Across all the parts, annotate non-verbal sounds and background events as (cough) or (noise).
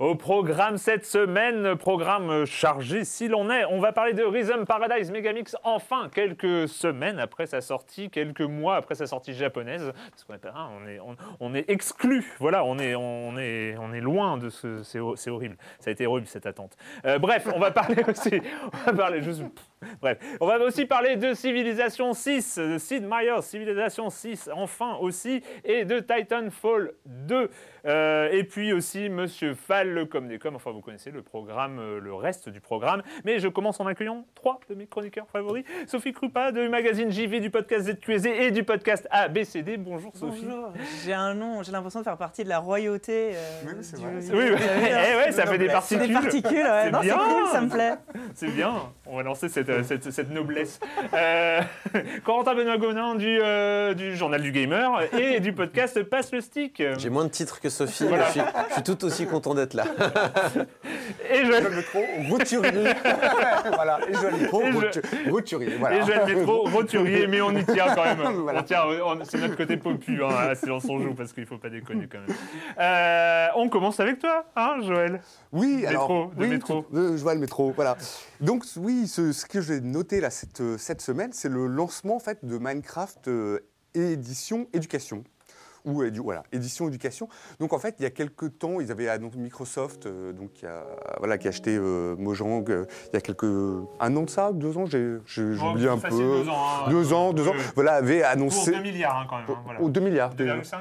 Au programme cette semaine, programme chargé si l'on est, on va parler de Rhythm Paradise Megamix enfin quelques semaines après sa sortie, quelques mois après sa sortie japonaise, parce qu'on est, hein, exclu, voilà, on est, loin de ce, c'est ho- c'est horrible, ça a été horrible cette attente. Euh, bref, on va parler (laughs) aussi, on va parler, je, (laughs) bref, on va aussi parler de Civilization 6, de Sid Meier's Civilization 6 enfin aussi, et de Titanfall 2. Euh, et puis aussi Monsieur Fall, comme des comme, enfin vous connaissez le programme, euh, le reste du programme. Mais je commence en accueillant trois de mes chroniqueurs favoris. Sophie Krupa du magazine JV, du podcast ZQSD et du podcast ABCD. Bonjour Sophie. Bonjour, j'ai un nom, j'ai l'impression de faire partie de la royauté. euh, Oui, c'est vrai, Oui, (laughs) eh ouais, ça fait des C'est particules. des particules, ouais. C'est Non, c'est bien. cool, ça me plaît. C'est bien, on va lancer cette, euh, cette, cette noblesse. Euh, (laughs) Corentin Benoît Gonin du, euh, du Journal du Gamer et du podcast Passe le Stick. J'ai moins de titres que Sophie, Voilà. mais je, suis, je suis tout aussi content d'être là. (laughs) Et je, le métro, roturier. (laughs) voilà, et je le métro, je- roturier. Voilà. Et je vais le métro roturier, mais on y tient quand même. Voilà. On tient, c'est notre côté popu, hein, à Silence on joue, parce qu'il faut pas déconner quand même. Euh, on commence avec toi, hein, Joël? Oui, alors. Métro, de oui, métro. tout- euh, le métro, voilà. Donc, oui, ce, ce que j'ai noté là cette, euh, cette semaine, c'est le lancement en fait, de Minecraft euh, édition éducation. Ou édu- voilà, édition éducation. Donc en fait, il y a quelques temps, ils avaient annoncé Microsoft, euh, donc qui a, voilà, qui a acheté euh, Mojang euh, il y a quelques un an de ça, deux ans, j'ai j'ai oublié un peu. Deux ans. hein. Deux ans, deux ans. Voilà, avait Pour annoncé 2 milliards hein, quand même. hein, voilà. Oh, 2 milliards. 2,5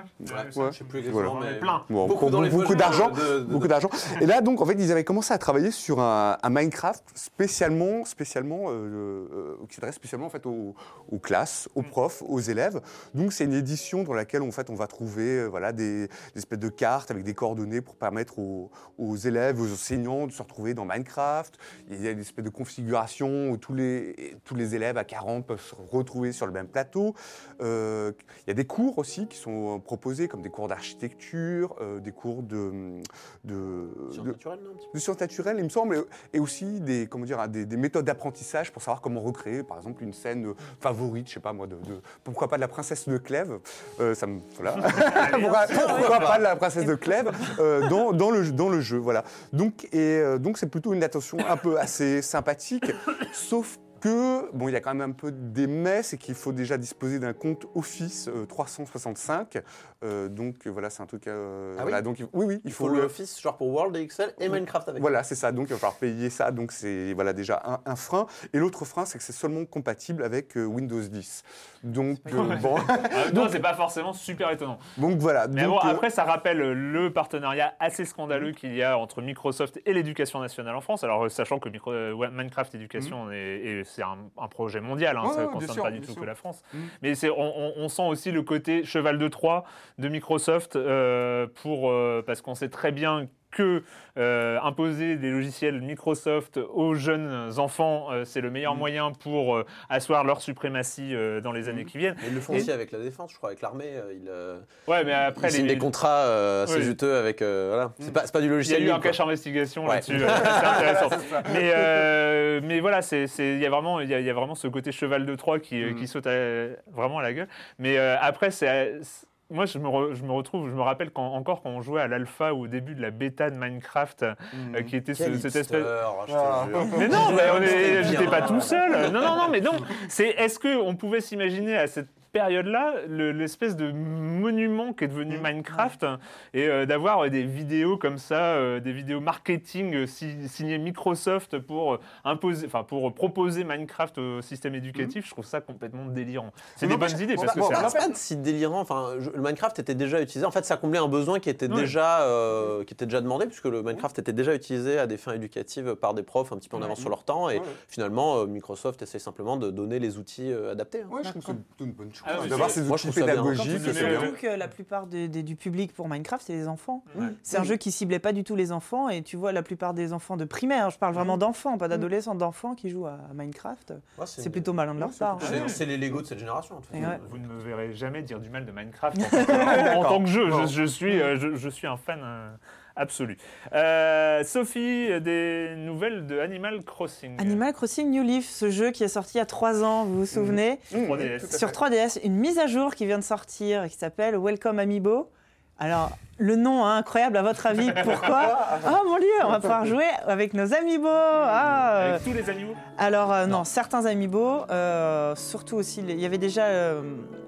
Ouais. Je sais plus Voilà. exactement, On est mais plein. Bon, beaucoup, beaucoup, d'argent. beaucoup d'argent. Et là, donc, en fait, ils avaient commencé à travailler sur un, un Minecraft spécialement, spécialement, euh, euh, qui s'adresse spécialement en fait aux, aux classes, aux profs, aux élèves. Donc, c'est une édition dans laquelle en fait on va trouver, euh, voilà, des, des espèces de cartes avec des coordonnées pour permettre aux, aux élèves, aux enseignants de se retrouver dans Minecraft. Il y a une espèce de configuration où tous les, tous les élèves à 40 peuvent se retrouver sur le même plateau. Euh, il y a des cours aussi qui sont proposés, comme des cours d'architecture, euh, des cours de, de, naturelles, non, un petit peu de sciences naturelles, il me semble, et, aussi des, comment dire, des, des méthodes d'apprentissage pour savoir comment recréer, par exemple, une scène euh, favorite, je sais pas moi, de, de- pourquoi pas de la princesse de Clèves, euh, ça me, voilà. (laughs) pourquoi, pourquoi pas de la princesse de Clèves euh, dans, dans le, dans le jeu, voilà. Donc, et euh, donc c'est plutôt une attention un peu assez sympathique, sauf que, bon, il y a quand même un peu des mais, c'est qu'il faut déjà disposer d'un compte Office euh, 365. euh, donc euh, voilà, c'est un truc. euh, Ah oui donc oui, oui, il Il faut, faut le Office, genre pour World et Excel et Minecraft avec. voilà, c'est ça. Donc, il va falloir payer ça. Donc, c'est voilà, déjà un, un frein. Et l'autre frein, c'est que c'est seulement compatible avec euh, Windows 10. Donc, euh, bon, (laughs) Non, c'est pas forcément super étonnant. donc voilà. Mais Donc, bon, après, ça rappelle le partenariat assez scandaleux qu'il y a entre Microsoft et l'éducation nationale en France. Alors, sachant que Micro- euh, Minecraft Éducation est, est c'est un, un projet mondial, hein, Ouais, ça ne concerne sûr, pas du tout sûr. que la France. Mhm. Mais c'est, on, on- on sent aussi le côté cheval de Troie de Microsoft euh, pour, euh, parce qu'on sait très bien que euh, imposer des logiciels Microsoft aux jeunes enfants, euh, c'est le meilleur Mhm. moyen pour euh, asseoir leur suprématie euh, dans les années qui viennent. Mais ils le font Et- aussi avec la défense, je crois, avec l'armée. euh, Ils, euh, Ouais, mais après, ils signent des contrats euh, assez Ouais. juteux avec. euh, voilà. C'est pas, c'est pas du Il y a logiciel eu libre, un cache investigation Ouais. là-dessus, (laughs) c'est intéressant. mais, euh, mais voilà, il y a vraiment, il y a, il y a vraiment ce côté cheval de Troie qui, Mm. qui saute à- vraiment à la gueule. Mais euh, après, c'est- moi, je me, re- je me retrouve, je me rappelle quand, encore quand on jouait à l'alpha ou au début de la bêta de Minecraft, euh, qui était ce- cette espèce. Ah. Mais non, mais on est- C'était j'étais pas tout seul. Non, non, non, mais non. C'est est-ce que on pouvait s'imaginer à cette période-là le- l'espèce de monument qui est devenu Mm. Minecraft et euh, d'avoir euh, des vidéos comme ça, euh, des vidéos marketing euh, si- signées Microsoft pour euh, imposer, enfin pour proposer Minecraft au système éducatif. Je trouve ça complètement délirant. C'est des bonnes idées bon, parce que bon, c'est C'est pas si délirant. Enfin, je- le Minecraft était déjà utilisé. En fait, ça comblait un besoin qui était Ouais. déjà, euh, qui était déjà demandé, puisque le Minecraft était déjà utilisé à des fins éducatives par des profs un petit peu en Ouais. avance sur leur temps. Et Ouais, ouais. finalement, euh, Microsoft essaie simplement de donner les outils euh, adaptés. hein. Ouais, je trouve que c'est une bonne chose. Ah, mais D'avoir c'est- ces moi, je outils pédagogiques. surtout que la plupart du public pour Minecraft, c'est les enfants. Ouais. C'est un jeu qui ciblait pas du tout les enfants et tu vois la plupart des enfants de primaire, je parle vraiment d'enfants, pas d'adolescents, d'enfants qui jouent à Minecraft. Ouais, C'est plutôt malin de leur part. plutôt- C'est les Lego de cette génération. en fait. Vous ne me verrez jamais dire du mal de Minecraft (laughs) en, tant que- jeu. Je, je suis, euh, je, je suis un fan euh, absolu. Euh, Sophie, des nouvelles de Animal Crossing. Animal Crossing New Leaf, ce jeu qui est sorti il y a trois ans, vous vous souvenez Mmh, 3DS. tout à fait. Sur 3DS, une mise à jour qui vient de sortir et qui s'appelle Welcome Amiibo. Alors, le nom hein, incroyable, à votre avis, pourquoi Oh (laughs) mon dieu, on va pouvoir jouer avec nos amiibo ah, euh, Avec tous les animaux. Alors euh, non, certains amiibo, euh, surtout aussi, les- il y avait déjà, euh,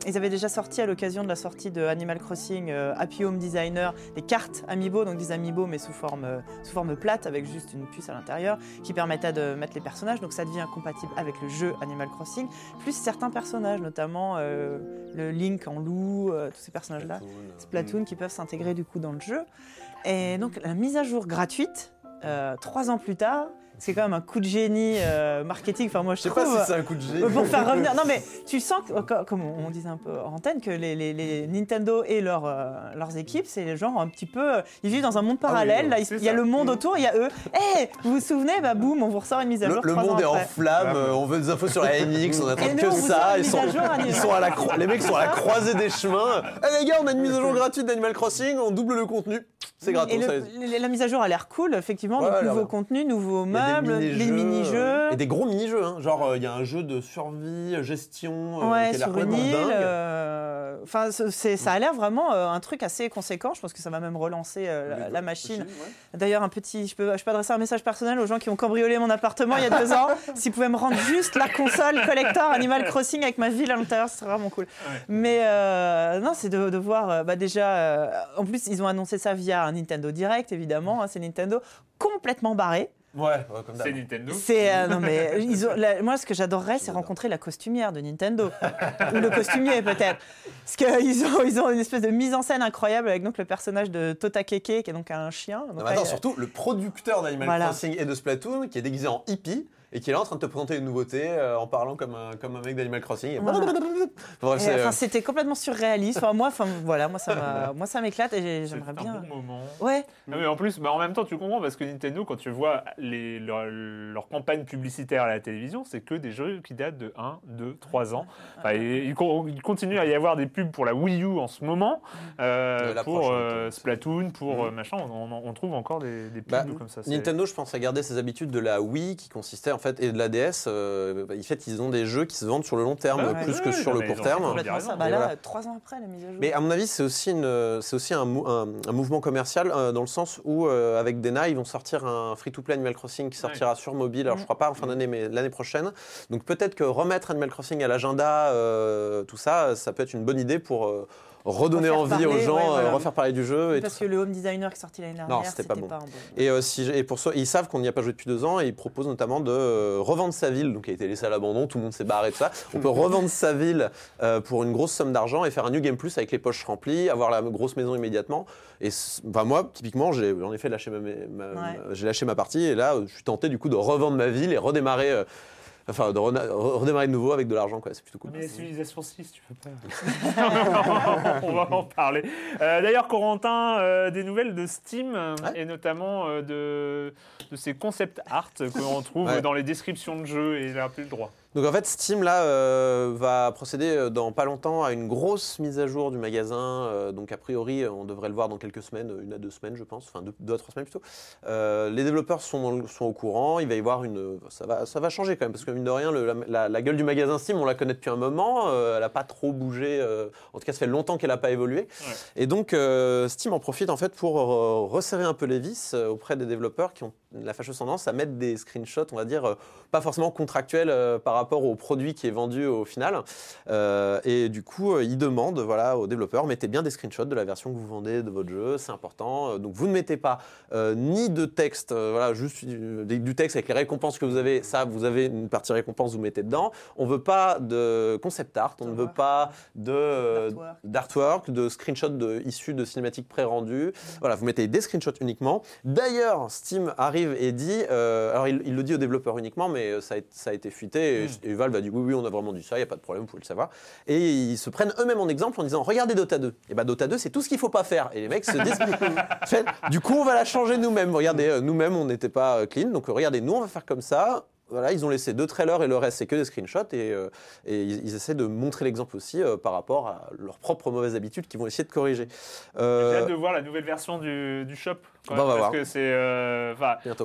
ils avaient déjà sorti à l'occasion de la sortie de Animal Crossing euh, Happy Home Designer des cartes amiibo, donc des amiibo mais sous forme, euh, sous forme plate avec juste une puce à l'intérieur qui permettait de mettre les personnages, donc ça devient compatible avec le jeu Animal Crossing, plus certains personnages, notamment euh, le Link en loup, euh, tous ces personnages-là. Splatoon, Splatoon qui peuvent s'intégrer du coup dans le jeu. Et donc la mise à jour gratuite, euh, trois ans plus tard, c'est quand même un coup de génie euh, marketing. Enfin moi je, sais pas si c'est un coup de génie. euh, pour faire revenir. Non, mais tu sens, que, co- comme on disait un peu en antenne, que les, les- les Nintendo et leurs, euh, leurs équipes, c'est les gens un petit peu. Ils vivent dans un monde parallèle. oui, là, il y a ça. le monde autour, il y a eux. Hé, vous vous souvenez Bah, boum, on vous ressort une mise à jour. le monde est en euh, on veut des infos sur la NX, on attend que ça. Ils sont, à jour, Animal ils sont à la cro- les mecs sont à la (laughs) croisée des chemins. Eh les gars, on a une mise à jour gratuite d'Animal Crossing, on double le contenu. C'est gratos. Et le- ça- le- la mise à jour a l'air cool, effectivement. Ouais, donc, elle a nouveaux l'air- meubles, les mini-jeux. Et des gros mini-jeux. hein. Genre, euh, il y a un jeu de survie, euh, gestion, euh, Ouais, qui sur une île. euh, Enfin, ça a l'air vraiment euh, un truc assez conséquent. Je pense que ça va même relancer euh, la, la machine. D'ailleurs, un petit, je peux, je peux adresser un message personnel aux gens qui ont cambriolé mon appartement il y a deux ans. (laughs) S'ils pouvaient me rendre juste la console collector Animal Crossing avec ma ville à l'intérieur, ce serait vraiment cool. Mais euh, non, c'est de, de voir. euh, bah déjà, euh, en plus, ils ont annoncé ça via un Nintendo Direct, évidemment. hein, c'est Nintendo complètement barré. Ouais, ouais, comme d'hab. C'est Nintendo. C'est euh, non mais (laughs) ils ont, la- moi ce que j'adorerais c'est rencontrer la costumière de Nintendo ou le costumier peut-être parce qu'ils ont ils ont une espèce de mise en scène incroyable avec donc le personnage de Tota Keke qui est donc un chien. Donc Non, mais attends, il- surtout le producteur d'Animal Voilà. Crossing et de Splatoon qui est déguisé en hippie et qui est là en train de te présenter une nouveauté euh, en parlant comme un, comme un mec d'Animal Crossing. Enfin, euh, c'était complètement surréaliste. Enfin, moi, enfin, voilà, moi ça (laughs) m'éclate et j'aimerais un bien. bon moment. Ouais, Ah, mais en plus, bah, en même temps, tu comprends parce que Nintendo, quand tu vois les, leur, leur campagne publicitaire à la télévision, c'est que des jeux qui datent de 1, 2, 3 ans. Enfin, il, il continue à y avoir des pubs pour la Wii U en ce moment, euh, la pour euh. Splatoon, pour euh, machin. On, on- on trouve encore des, des pubs Bah, comme ça. Nintendo, je pense, a gardé ses habitudes de la Wii qui consistait en fait et de la DS. euh, en fait, ils ont des jeux qui se vendent sur le long terme Ah plus ouais, que ouais, sur le court terme. Bah là, trois ans après la mise à jour. Mais à mon avis, c'est aussi, une, c'est aussi un, mou- un- un mouvement commercial euh, dans le sens où, euh, avec Dena, ils vont sortir un free-to-play Animal Crossing qui sortira sur mobile. Alors, je crois pas en fin d'année, mais l'année prochaine. Donc, peut-être que remettre Animal Crossing à l'agenda, tout ça, ça peut être une bonne idée pour redonner envie aux gens, ouais, euh, voilà. refaire parler du jeu. Et, Parce tout que le home designer qui est sorti l'année dernière, c'était pas bon. un bon. et, euh, si, et pour ça, ils savent qu'on n'y a pas joué depuis deux ans et ils proposent notamment de euh, revendre sa ville, donc qui a été laissée à l'abandon, tout le monde s'est barré, tout ça. On peut (laughs) revendre sa ville euh, pour une grosse somme d'argent et faire un New Game Plus avec les poches remplies, avoir la grosse maison immédiatement. Et enfin, moi, typiquement, j'ai en effet lâché ma, ma- ma- Ouais. j'ai lâché ma partie et là, je suis tenté du coup de revendre ma ville et redémarrer. Enfin, de rena- redémarrer de nouveau avec de l'argent, quoi. C'est plutôt cool. Mais Civilisation 6, tu peux pas. (laughs) (laughs) On va en parler. Euh, D'ailleurs, Corentin, euh, des nouvelles de Steam Ouais. et notamment euh, de, de ces concept art que l'on trouve Ouais. dans les descriptions de jeux et il n'a plus le droit. Donc en fait, Steam là euh, va procéder euh, dans pas longtemps à une grosse mise à jour du magasin. euh, donc a priori, on devrait le voir dans quelques semaines, une à deux semaines, je pense, enfin deux, deux à trois semaines plutôt. Euh, les développeurs sont, sont au courant. Il va y avoir une, ça va, ça va changer quand même parce que mine de rien, le- la, gueule du magasin Steam, on la connaît depuis un moment. elle n'a pas trop bougé. en tout cas, ça fait longtemps qu'elle n'a pas évolué. Et donc Steam en profite en fait pour resserrer un peu les vis auprès des développeurs qui ont la fâcheuse tendance à mettre des screenshots, on va dire, euh, pas forcément contractuels euh, par rapport au produit qui est vendu au final. Euh, et du coup, ils demandent voilà, aux développeurs, mettez bien des screenshots de la version que vous vendez de votre jeu, c'est important. Donc vous ne mettez pas euh, ni de texte, voilà, juste du, texte avec les récompenses que vous avez, ça, vous avez une partie récompense, vous mettez dedans. On veut pas de concept art, on ne veut pas de D'artwork. d'artwork, de screenshots de, issus de cinématiques pré-rendues. Voilà, vous mettez des screenshots uniquement. D'ailleurs, Steam arrive et dit, euh, alors il, il le dit aux développeurs uniquement, mais euh, ça a, été- ça a été fuité et, et Valve a dit oui, oui, on a vraiment dit ça, il n'y a pas de problème, vous pouvez le savoir. Et ils se prennent eux-mêmes en exemple en disant, regardez Dota 2. Et bah Dota 2, c'est tout ce qu'il faut pas faire. Et les mecs se disent, (laughs) Fait, du coup, on va la changer nous-mêmes. Regardez, euh, nous-mêmes, on n'était pas clean, donc regardez, nous, on va faire comme ça. Voilà, ils ont laissé deux trailers et le reste, c'est que des screenshots. Et, euh, et ils, ils essaient de montrer l'exemple aussi euh, par rapport à leurs propres mauvaises habitudes qu'ils vont essayer de corriger. J'ai hâte de voir la nouvelle version du, du shop. Quand même, on va parce voir. que c'est, euh,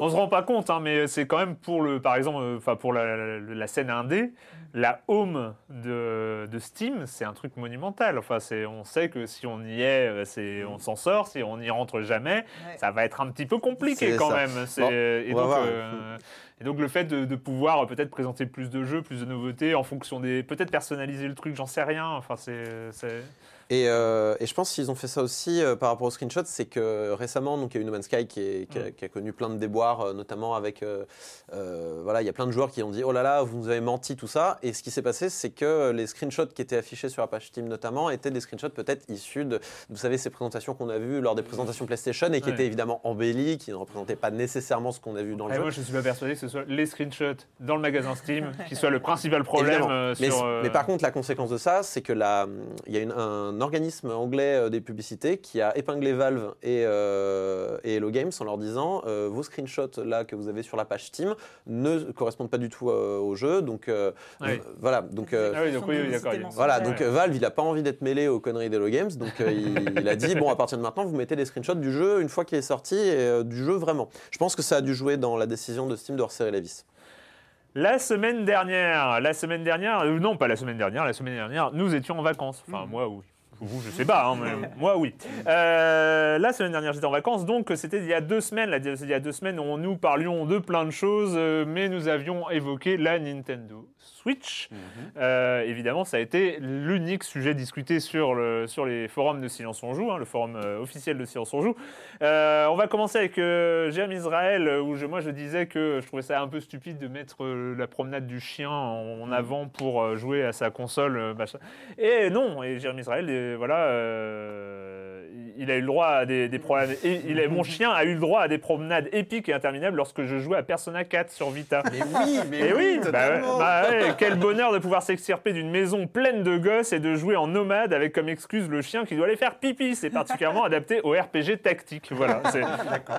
on se rend pas compte, hein, mais c'est quand même pour le, par exemple, euh, enfin pour la, la- la scène indé, la home de, de Steam, c'est un truc monumental. Enfin, c'est, on sait que si on y est, euh, c'est, on s'en sort. Si on n'y rentre jamais, Ouais. ça va être un petit peu compliqué C'est quand ça. même. C'est- Bon, et, on va donc, voir. euh, et donc le fait de, de pouvoir peut-être présenter plus de jeux, plus de nouveautés en fonction des, peut-être personnaliser le truc, j'en sais rien. Enfin, c'est, c'est- Et, euh, et je pense qu'ils ont fait ça aussi euh, par rapport aux screenshots, c'est que récemment, donc il y a eu No Man's Sky qui, est- qui a, qui a connu plein de déboires, euh, notamment avec, euh, euh, voilà, il y a plein de joueurs qui ont dit oh là là, vous nous avez menti tout ça. Et ce qui s'est passé, c'est que les screenshots qui étaient affichés sur la page Steam notamment étaient des screenshots peut-être issus de, vous savez, ces présentations qu'on a vues lors des présentations PlayStation et qui Ouais. étaient évidemment embellies, qui ne représentaient pas nécessairement ce qu'on a vu dans le Et jeu. moi, je suis pas persuadé que ce soit les screenshots dans le magasin Steam (laughs) qui soit le principal problème euh, mais, euh, par contre, la conséquence de ça, c'est que la- il y a une- un organisme anglais euh, des publicités qui a épinglé Valve et, euh, et Hello Games en leur disant euh, vos screenshots là que vous avez sur la page Steam ne correspondent pas du tout euh, au jeu. Donc euh, voilà. Donc euh, Ah oui, donc oui, voilà, donc Valve, il a pas envie d'être mêlé aux conneries d'Hello Games, donc euh, il, il a dit bon, à partir de maintenant, vous mettez des screenshots du jeu une fois qu'il est sorti et euh, du jeu vraiment. Je pense que ça a dû jouer dans la décision de Steam de resserrer les vis. La semaine dernière, la semaine dernière, euh, non pas la semaine dernière, la semaine dernière, nous étions en vacances. Enfin, moi oui. Vous, je sais pas, hein, mais (laughs) moi oui. Euh, la semaine dernière, j'étais en vacances, donc c'était il y a deux semaines. Là, il y a deux semaines, où nous parlions de plein de choses, euh, mais nous avions évoqué la Nintendo Switch. Euh, évidemment, ça a été l'unique sujet discuté sur, le, sur les forums de Silence on Joue, hein, le forum euh, officiel de Silence on Joue. Euh, on va commencer avec Jérémy Israël, où je, moi je disais que je trouvais ça un peu stupide de mettre la promenade du chien en, en avant pour jouer à sa console. machin. Et non, et Jérémy Israël, voilà, il a eu le droit à des, et il a- mon (laughs) chien a eu le droit à des promenades épiques et interminables lorsque je jouais à Persona 4 sur Vita. Mais oui, mais Et oui, bah ouais, bah quel bonheur de pouvoir s'extirper d'une maison pleine de gosses et de jouer en nomade avec comme excuse le chien qui doit aller faire pipi. C'est particulièrement adapté au RPG tactique. Voilà,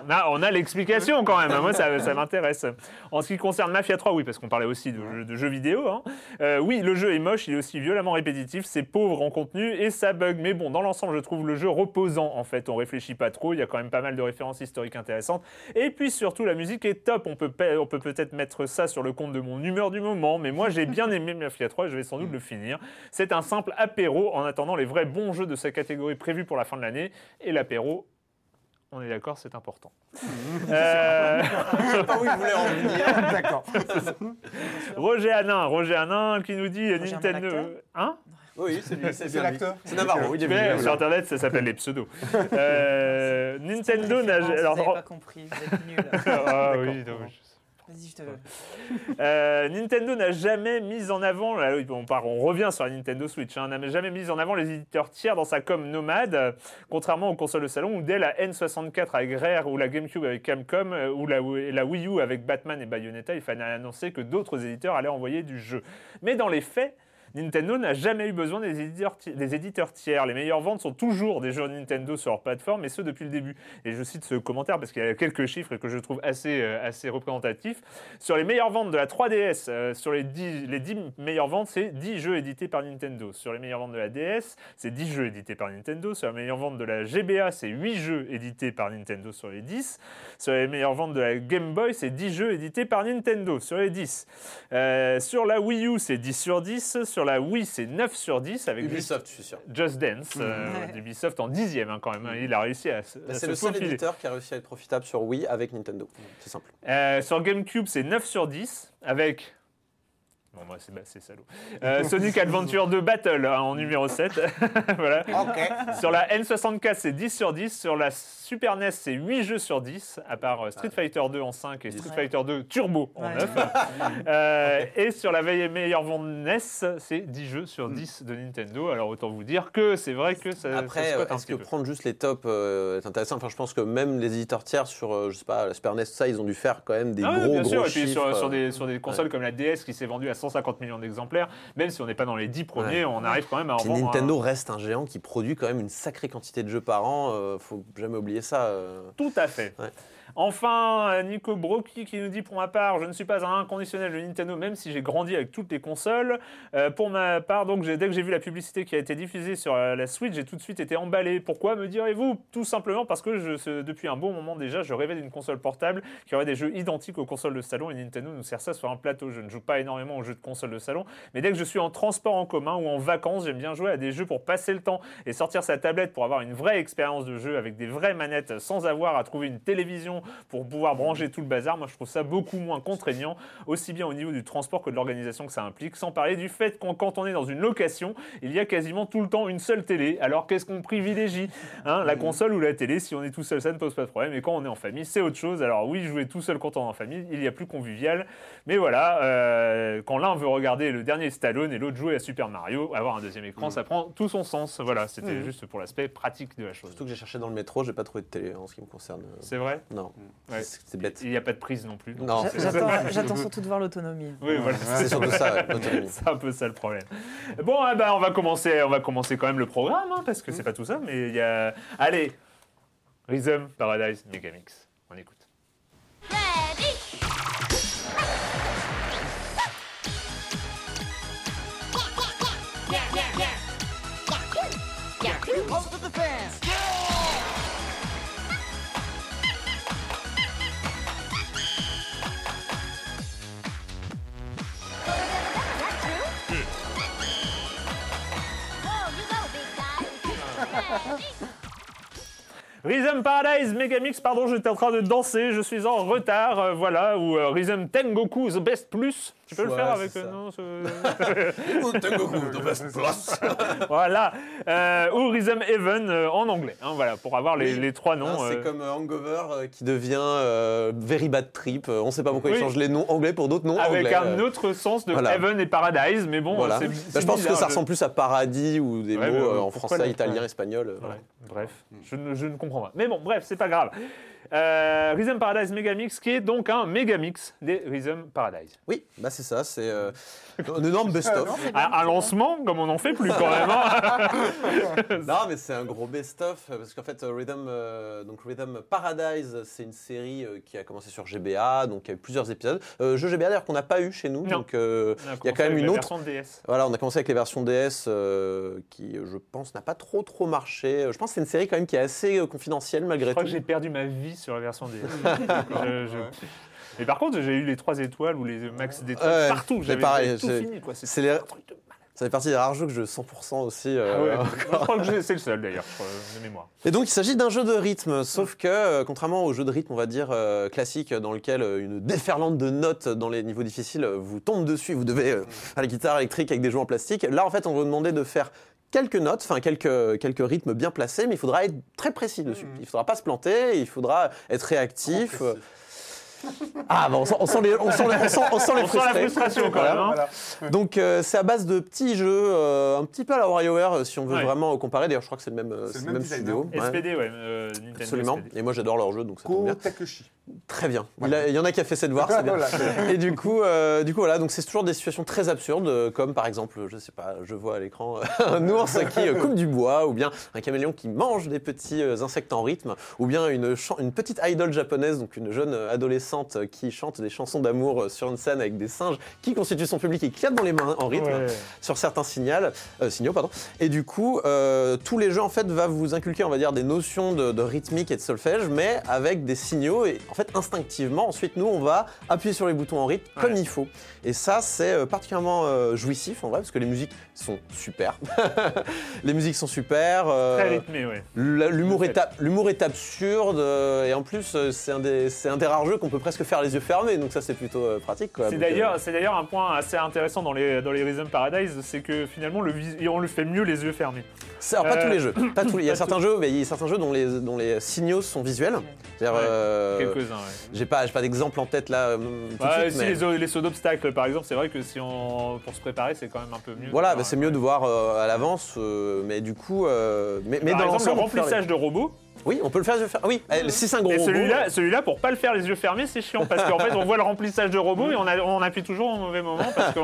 on a, on a l'explication quand même. Moi, ça, ça m'intéresse. En ce qui concerne Mafia 3, oui, parce qu'on parlait aussi de, jeux- de jeux vidéo. hein. Euh, oui, le jeu est moche, il est aussi violemment répétitif, c'est pauvre en contenu et ça bug. Mais bon, dans l'ensemble, je trouve le jeu reposant. En fait, on réfléchit pas trop. Il y a quand même pas mal de références historiques intéressantes. Et puis surtout, la musique est top. On peut pe- on peut peut-être mettre ça sur le compte de mon humeur du moment, mais moi j'ai bien aimé Mafia 3 et je vais sans doute le finir. C'est un simple apéro en attendant les vrais bons jeux de sa catégorie prévus pour la fin de l'année. Et l'apéro, on est d'accord, c'est important. Euh, (laughs) pas où il voulait en venir. D'accord. Roger Hanin, Roger Hanin qui nous dit Roger Nintendo. l'acteur Hein? Oui, c'est lui, c'est l'acteur. C'est Navarro, il est Tu connais, venu. sur internet, ça s'appelle les pseudos. (laughs) Euh, Nintendo n'a. Vous Alors, n'avez pas compris, vous êtes nuls. (laughs) ah oui, je- Vas-y, je te. Euh, Nintendo n'a jamais mis en avant, là, on, part- on revient sur la Nintendo Switch, hein, n'a jamais mis en avant les éditeurs tiers dans sa com nomade, euh, contrairement aux consoles de salon où dès la N64 avec Rare ou la GameCube avec Capcom euh, ou la, Wii- la Wii U avec Batman et Bayonetta, il fallait annoncer que d'autres éditeurs allaient envoyer du jeu. Mais dans les faits, Nintendo n'a jamais eu besoin des éditeurs, tiers. Les meilleures ventes sont toujours des jeux Nintendo sur leur plateforme, et ce depuis le début. Et je cite ce commentaire parce qu'il y a quelques chiffres que je trouve assez, euh, assez représentatifs. Sur les meilleures ventes de la 3DS, euh, sur les 10, les 10 meilleures ventes, c'est 10 jeux édités par Nintendo. Sur les meilleures ventes de la DS, c'est 10 jeux édités par Nintendo. Sur les meilleures ventes de la GBA, c'est 8 jeux édités par Nintendo sur les 10. Sur les meilleures ventes de la Game Boy, c'est 10 jeux édités par Nintendo sur les 10. Euh, sur la Wii U, c'est 10 sur 10. Sur la Wii, c'est 9 sur 10 avec Ubisoft, je suis sûr. Just Dance euh, Ouais. d'Ubisoft en dixième hein, quand même. hein. Il a réussi à, se- à Bah, se C'est le seul éditeur qui a réussi à être profitable sur Wii avec Nintendo. C'est simple. Euh, sur GameCube, c'est 9 sur 10 avec. Bon, moi, c'est bah, salaud. Euh, Sonic Adventure 2 Battle hein, en numéro 7. (laughs) voilà. Sur la N64, c'est 10 sur 10. Sur la Super NES, c'est 8 jeux sur 10, à part euh, Street Fighter 2 en 5 et Street Ouais. Fighter 2 Turbo en Ouais. 9. (laughs) Euh, Et sur la veille meilleure vente NES, c'est 10 jeux sur 10 de Nintendo. Alors autant vous dire que c'est vrai que ça, Après, est-ce que peu. prendre juste les tops euh, est intéressant? Enfin, je pense que même les éditeurs tiers sur, euh, je sais pas, la Super NES, ça, ils ont dû faire quand même des Ah ouais, gros, bien gros sûr, et puis sur, sur euh, des, sur des consoles comme la DS qui s'est vendue à 150 millions d'exemplaires, même si on n'est pas dans les 10 premiers, Ouais. on arrive quand même à en vendre. Nintendo un- reste un géant qui produit quand même une sacrée quantité de jeux par an. euh, faut jamais oublier ça. euh. Tout à fait. Ouais. Enfin, euh, Nico Brocchi qui nous dit pour ma part, je ne suis pas un inconditionnel de Nintendo, même si j'ai grandi avec toutes les consoles. Euh, pour ma part, donc, dès que j'ai vu la publicité qui a été diffusée sur euh, la Switch, j'ai tout de suite été emballé. Pourquoi me direz-vous? Tout simplement parce que depuis un bon moment déjà, je rêvais d'une console portable qui aurait des jeux identiques aux consoles de salon et Nintendo nous sert ça sur un plateau. Je ne joue pas énormément aux jeux de console de salon, mais dès que je suis en transport en commun ou en vacances, j'aime bien jouer à des jeux pour passer le temps et sortir sa tablette pour avoir une vraie expérience de jeu avec des vraies manettes sans avoir à trouver une télévision pour pouvoir brancher tout le bazar. Moi, je trouve ça beaucoup moins contraignant, aussi bien au niveau du transport que de l'organisation que ça implique, sans parler du fait qu'on quand on est dans une location, il y a quasiment tout le temps une seule télé. Alors qu'est-ce qu'on privilégie hein, La console ou la télé? Si on est tout seul, ça ne pose pas de problème. Et quand on est en famille, c'est autre chose. Alors oui, jouer tout seul quand on est en famille, il y a plus convivial. Mais voilà, euh, quand l'un veut regarder le dernier Stallone et l'autre jouer à Super Mario, avoir un deuxième écran, ça prend tout son sens. Voilà, c'était juste pour l'aspect pratique de la chose. Surtout que j'ai cherché dans le métro, j'ai pas trouvé de télé en ce qui me concerne. C'est vrai? Non, Ouais. c'est c'est bête. Il n'y a pas de prise non plus. Non, J'attends surtout de voir l'autonomie. Oui, voilà. c'est surtout ça, l'autonomie. (laughs) C'est un peu ça le problème. Bon, eh ben, on va commencer, on va commencer quand même le programme, hein, parce que c'est pas tout ça, mais il y a. Allez, Rhythm Paradise Megamix. On écoute. (laughs) Rhythm Paradise Megamix, pardon, j'étais en train de danser, je suis en retard, euh, voilà, ou euh, Rhythm Tengoku The Best Plus. Tu peux le faire avec euh, ça. non, ce-. (laughs) (laughs) Voilà, euh, ou Rhythm Heaven euh, en anglais, hein, voilà, pour avoir les, Oui. les trois noms. Hein, c'est euh, comme Hangover euh, qui devient euh, Very Bad Trip. On sait pas pourquoi Oui. ils changent les noms anglais pour d'autres noms avec anglais. un euh, autre sens de voilà. Heaven et Paradise, mais bon, Voilà. c'est- Bah, je pense que ça je- ressemble plus à paradis ou des Ouais, mots en français, italien, espagnol. euh, bref, je ne, je ne comprends pas. Mais bon, bref, c'est pas grave. Euh, Rhythm Paradise Megamix, qui est donc un Megamix des Rhythm Paradise. Oui, bah c'est ça, c'est euh, un énorme best-of. Un, lancement, comme on n'en fait plus quand même. hein. (laughs) non, mais c'est un gros best-of parce qu'en fait, Rhythm, euh, donc Rhythm Paradise, c'est une série euh, qui a commencé sur GBA, donc il y a eu plusieurs épisodes. Euh, jeu GBA d'ailleurs qu'on n'a pas eu chez nous, Non. donc euh, il y a quand même une autre. DS. Voilà, on a commencé avec les versions DS euh, qui, je pense, n'a pas trop trop marché. Je pense que c'est une série quand même qui est assez confidentielle Je malgré crois tout. que j'ai perdu ma vie sur la version DS. (laughs) Je- je- Mais par contre, j'ai eu les 3 étoiles ou les max d'étoiles Ouais, partout. J'avais pareil, tout c'est- fini. C'est les- un truc de malade. Ça fait partie des rares jeux que je 100% aussi. euh, Ah ouais. encore. Je crois que j'ai- c'est le seul d'ailleurs, de mémoire. Et donc il s'agit d'un jeu de rythme, sauf que euh, contrairement au jeu de rythme, on va dire euh, classique, dans lequel euh, une déferlante de notes dans les niveaux difficiles euh, vous tombe dessus, vous devez à la guitare électrique avec des jouets en plastique. Là en fait on va vous demander de faire quelques notes, enfin quelques, quelques rythmes bien placés, mais il faudra être très précis dessus. Il faudra pas se planter, il faudra être réactif. Ah, bon, on sent, on sent les, on sent les, on sent, on sent les On sent la frustration quand Voilà. même. hein. Voilà. Donc euh, c'est à base de petits jeux, euh, un petit peu à la WarioWare euh, si on veut Ouais. vraiment comparer. D'ailleurs, je crois que c'est le même, c'est le même studio. Ouais, SPD, ouais. euh, Nintendo Absolument. SPD. Et moi j'adore leur jeu, donc ça tombe Ko bien. Takeshi. Très bien. Il, y en a qui a fait ses devoirs, c'est (laughs) bien. Et du coup, euh, du coup voilà, donc c'est toujours des situations très absurdes, comme par exemple, je sais pas, je vois à l'écran un ours qui coupe du bois, ou bien un caméléon qui mange des petits insectes en rythme, ou bien une, une petite idole japonaise, donc une jeune euh, adolescente euh, qui chante des chansons d'amour euh, sur une scène avec des singes qui constituent son public et qui clapent dans les mains en rythme Ouais. sur certains signaux, euh, signaux pardon. Et du coup, euh, tous les jeux en fait va vous inculquer, on va dire, des notions de, de rythmique et de solfège, mais avec des signaux et en fait instinctivement. Ensuite, nous, on va appuyer sur les boutons en rythme comme il faut. Et ça, c'est particulièrement euh, jouissif en vrai, parce que les musiques sont super. (laughs) les musiques sont super. Très rythmé, ouais. la- L'humour est, absurde et en plus c'est un, des- c'est un des rares jeux qu'on peut presque faire les yeux fermés donc ça c'est plutôt euh, pratique. C'est Donc, euh, d'ailleurs, c'est d'ailleurs un point assez intéressant dans les, dans les Rhythm Paradise, c'est que finalement le, vis- on le fait mieux les yeux fermés. Alors, pas Euh, tous les jeux. Pas tous Il y a certains jeux, mais il y a certains jeux dont les, dont les signaux sont visuels. Ouais, euh, Quelques-uns, ouais. j'ai pas, j'ai pas d'exemple en tête là euh, tout de suite, si mais les, les sauts d'obstacles, par exemple, c'est vrai que si on pour se préparer, c'est quand même un peu mieux. voilà, bah, c'est mieux de voir euh, à l'avance, euh, mais du coup, euh, mais, mais Par dans exemple, le les- remplissage de robots. Oui, on peut le faire les yeux fermés. Oui, eh, si c'est un gros Et robot, celui-là, celui-là, pour pas le faire les yeux fermés, c'est chiant parce qu'en fait, on voit le remplissage de robots et on, a- on appuie toujours au mauvais moment parce que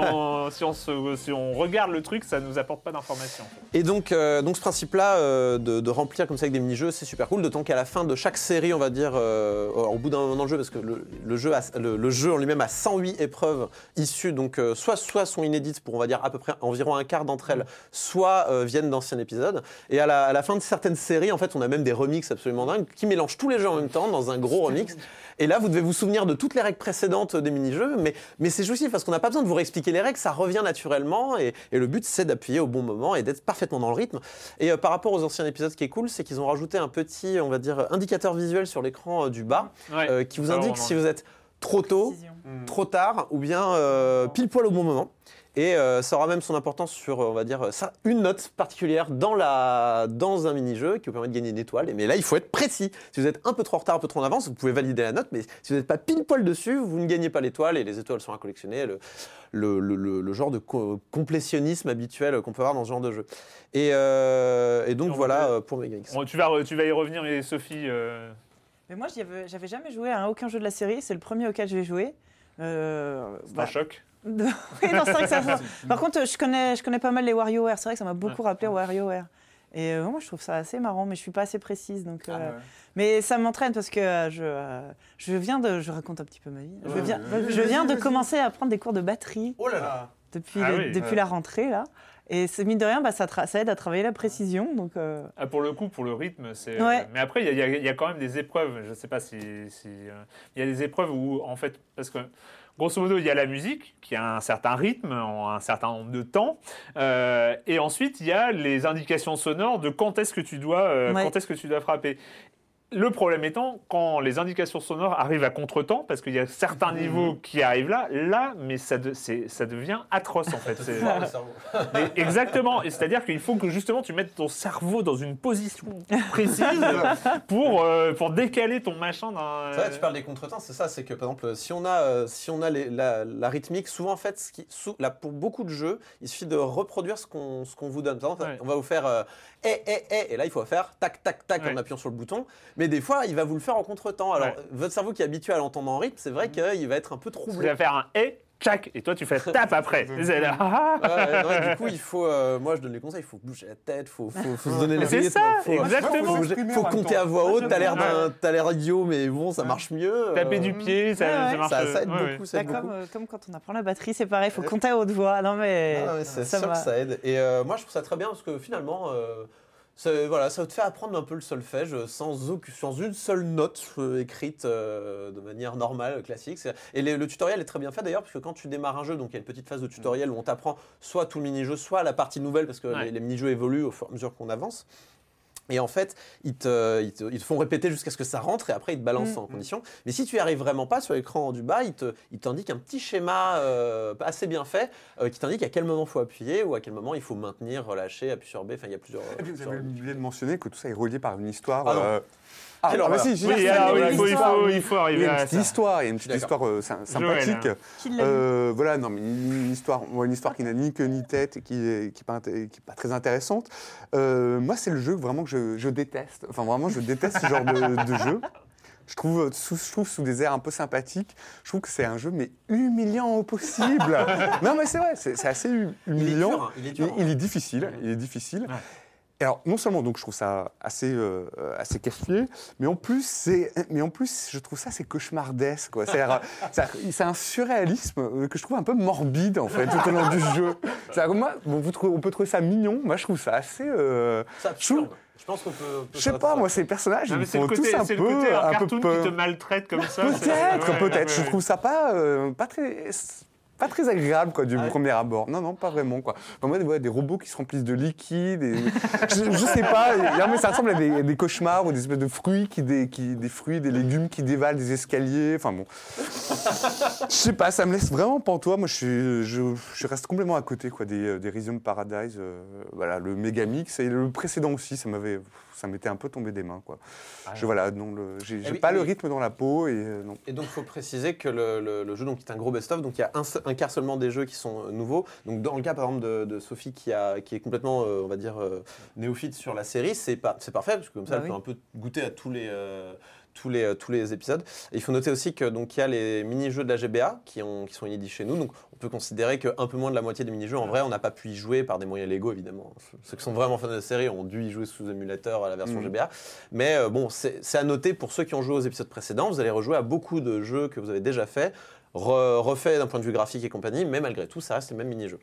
si, on se- si on regarde le truc, ça nous apporte pas d'informations. Et donc, euh, donc ce principe-là euh, de, de remplir comme ça avec des mini-jeux, c'est super cool. D'autant qu'à la fin de chaque série, on va dire, euh, au bout d'un moment dans le jeu, parce que le, le jeu, a- le, le jeu en lui-même a 108 épreuves issues, donc soit, soit sont inédites pour, on va dire, à peu près environ un quart d'entre elles, soit viennent d'anciens épisodes. Et à la, à la fin de certaines séries, en fait, on a même des remixes absolument dingues qui mélangent tous les jeux en même temps dans un gros remix. Et là, vous devez vous souvenir de toutes les règles précédentes des mini-jeux, mais, mais c'est jouissif parce qu'on n'a pas besoin de vous réexpliquer les règles, ça revient naturellement et, et le but c'est d'appuyer au bon moment et d'être parfaitement dans le rythme. Et euh, par rapport aux anciens épisodes, ce qui est cool, c'est qu'ils ont rajouté un petit, on va dire, indicateur visuel sur l'écran euh, du bas Ouais. euh, qui vous indique si vous êtes trop tôt, Précision. trop tard ou bien euh, pile poil au bon moment. Et euh, ça aura même son importance sur, euh, on va dire, ça, une note particulière dans, la, dans un mini-jeu qui vous permet de gagner une étoile. Mais là, il faut être précis. Si vous êtes un peu trop en retard, un peu trop en avance, vous pouvez valider la note. Mais si vous n'êtes pas pile poil dessus, vous ne gagnez pas l'étoile. Et les étoiles sont à collectionner. Le, le, le- le- le genre de co- complétionnisme habituel qu'on peut avoir dans ce genre de jeu. Et, euh, et donc, Et voilà va- euh, pour Megax. Bon, tu, vas, tu vas y revenir, et Sophie. euh, Mais moi, j'avais jamais joué à aucun jeu de la série. C'est le premier auquel je vais jouer. Euh, c'est bah, un choc. (laughs) oui, que ça. (laughs) Par contre, je connais, je connais pas mal les WarioWare. C'est vrai que ça m'a beaucoup rappelé WarioWare. Et euh, moi, je trouve ça assez marrant, mais je suis pas assez précise. Donc, euh, Mais ça m'entraîne parce que euh, je, je viens de. Je raconte un petit peu ma vie. Je viens, je viens de commencer à prendre des cours de batterie Oh là là depuis, Ah oui. depuis la rentrée, là. Et c'est mine de rien, bah, ça, aide à travailler la précision. Donc, Ah, pour le coup, pour le rythme, c'est. Mais après, il y, a- y y quand même des épreuves. Je ne sais pas si. si, Il y a des épreuves où, en fait, parce que. Grosso modo, il y a la musique qui a un certain rythme, en un certain nombre de temps, euh, et ensuite il y a les indications sonores de quand est-ce que tu dois, euh, Ouais. quand est-ce que tu dois frapper. Le problème étant, quand les indications sonores arrivent à contre-temps, parce qu'il y a certains Mmh. niveaux qui arrivent là, là, mais ça, de- c'est- ça devient atroce en fait. (laughs) Mais exactement, c'est-à-dire qu'il faut que justement tu mettes ton cerveau dans une position précise (laughs) pour, euh, pour décaler ton machin d'un. C'est vrai, tu parles des contretemps, c'est ça, c'est que par exemple, si on a, euh, si on a les- la, la rythmique, souvent en fait, ce qui, sou- là, pour beaucoup de jeux, il suffit de reproduire ce qu'on ce qu'on vous donne. Par exemple, Ouais. on va vous faire euh, eh, eh, eh, et là il faut faire tac, tac, tac Ouais. en appuyant sur le bouton, mais des fois il va vous le faire en contretemps. Alors, Ouais. votre cerveau qui est habitué à l'entendre en rythme, c'est vrai qu'il va être un peu Tu troublé. vas faire un et, tchac, et toi tu fais tap (laughs) après. C'est là, ah, ah. Ouais, ouais, ouais, du coup, il faut, euh, moi je donne les conseils, il faut bouger la tête, il faut, faut, faut se donner les C'est rythmes, ça, faut, exactement. faut, bouger- faut compter à voix haute, t'as l'air Ouais. d'un- t'as l'air idiot, mais bon, ça marche mieux. Taper euh, du pied, ça, Ouais, ça ouais. marche. ça, ça aide ouais, ouais. beaucoup, ça bah, aide beaucoup. comme, euh, comme quand on apprend la batterie, c'est pareil, il faut compter à haute voix. Non, mais. Ah c'est ça sûr va. que ça aide. Et euh, moi, je trouve ça très bien parce que finalement, euh, ça, voilà, ça te fait apprendre un peu le solfège sans, aucun- sans une seule note euh, écrite euh, de manière normale, classique. Et les- le tutoriel est très bien fait d'ailleurs, parce que quand tu démarres un jeu, donc il y a une petite phase de tutoriel où on t'apprend soit tout le mini-jeu, soit la partie nouvelle, parce que Ouais. les, les mini-jeux évoluent au fur et à mesure qu'on avance. Et en fait, ils te, ils te- ils te font répéter jusqu'à ce que ça rentre et après ils te balancent Mm. en condition. Mais si tu y arrives vraiment pas sur l'écran du bas, ils te- ils t'indiquent un petit schéma euh, assez bien fait euh, qui t'indique à quel moment il faut appuyer ou à quel moment il faut maintenir, relâcher, appuyer sur B. Enfin, il y a plusieurs. Et puis vous avez oublié de mentionner que tout ça est relié par une histoire. Ah euh, Ah, Quelle ah, bah horreur. si, j'ai Oui, alors, il y a il une faut, il faut, il faut Il y arriver a une à petite ça. histoire, il y a une petite D'accord. histoire euh, sy- sympathique. Joël. Qui l'a Euh, voilà, non, mais une histoire, moi, une histoire qui n'a ni queue ni tête et qui est, qui est pas, inté- qui est pas très intéressante. Euh, moi, c'est le jeu vraiment que je, je déteste. Enfin, vraiment, je déteste ce genre de, de jeu. Je trouve, euh, sous, je trouve sous des airs un peu sympathiques, je trouve que c'est un jeu mais humiliant au possible. (laughs) non, mais c'est vrai, c'est c'est assez hu- Il est humiliant. dur, hein, il est dur, Il, il est difficile, il est difficile. Et alors, non seulement donc je trouve ça assez, euh, euh, assez casse-pied, mais en plus, c'est, mais en plus, je trouve ça c'est cauchemardesque. Quoi. C'est-à-dire, c'est, c'est un surréalisme euh, que je trouve un peu morbide en fait tout au long du jeu. C'est-à-dire, moi, bon, vous trouvez- on peut trouver ça mignon. Moi, je trouve ça assez. euh. Je pense qu'on peut. peut je sais pas, moi, ces personnages, Non, ils c'est le font côté, tous un c'est peu, le côté un, un peu cartoon peur. qui te maltraite comme ça. Peut-être, ouais, peut-être. ouais, Je trouve ça pas, euh, pas très. Pas très agréable quoi, du Ah premier abord. Non, non, pas vraiment. Quoi. Enfin, moi, ouais, des robots qui se remplissent de liquide. Et... (laughs) je, je sais pas. Non, mais ça ressemble à des, des cauchemars ou des espèces de fruits, qui, dé- qui, des fruits, des légumes qui dévalent des escaliers. Enfin bon. Je sais pas, ça me laisse vraiment pantois. Moi, je, suis- je, je reste complètement à côté quoi, des, euh, des Elysium Paradise. euh, voilà, le Megamix et le précédent aussi, ça m'avait, ça m'était un peu tombé des mains. Quoi. je, voilà, non, le- j'ai j'ai Eh oui, pas le oui. rythme dans la peau et euh, non. Et donc, il faut préciser que le, le- le jeu donc, est un gros best-of. Donc, il y a un, quart seulement des jeux qui sont euh, nouveaux. Donc, dans le cas, par exemple, de, de Sophie, qui, a, qui est complètement, euh, on va dire, euh, néophyte sur la série, c'est pas- c'est parfait, parce que comme ça, Bah elle oui. peut un peu goûter à tous les. Tous les, euh, tous les épisodes. Et il faut noter aussi que donc il y a les mini-jeux de la GBA qui, ont, qui sont inédits chez nous. Donc on peut considérer qu'un peu moins de la moitié des mini-jeux, en vrai, on n'a pas pu y jouer par des moyens légaux, évidemment. Ceux qui sont vraiment fans de la série ont dû y jouer sous émulateur à la version Mhm. GBA. Mais euh, bon, c'est à noter pour ceux qui ont joué aux épisodes précédents, vous allez rejouer à beaucoup de jeux que vous avez déjà fait, re- refaits d'un point de vue graphique et compagnie, mais malgré tout, ça reste les mêmes mini-jeux.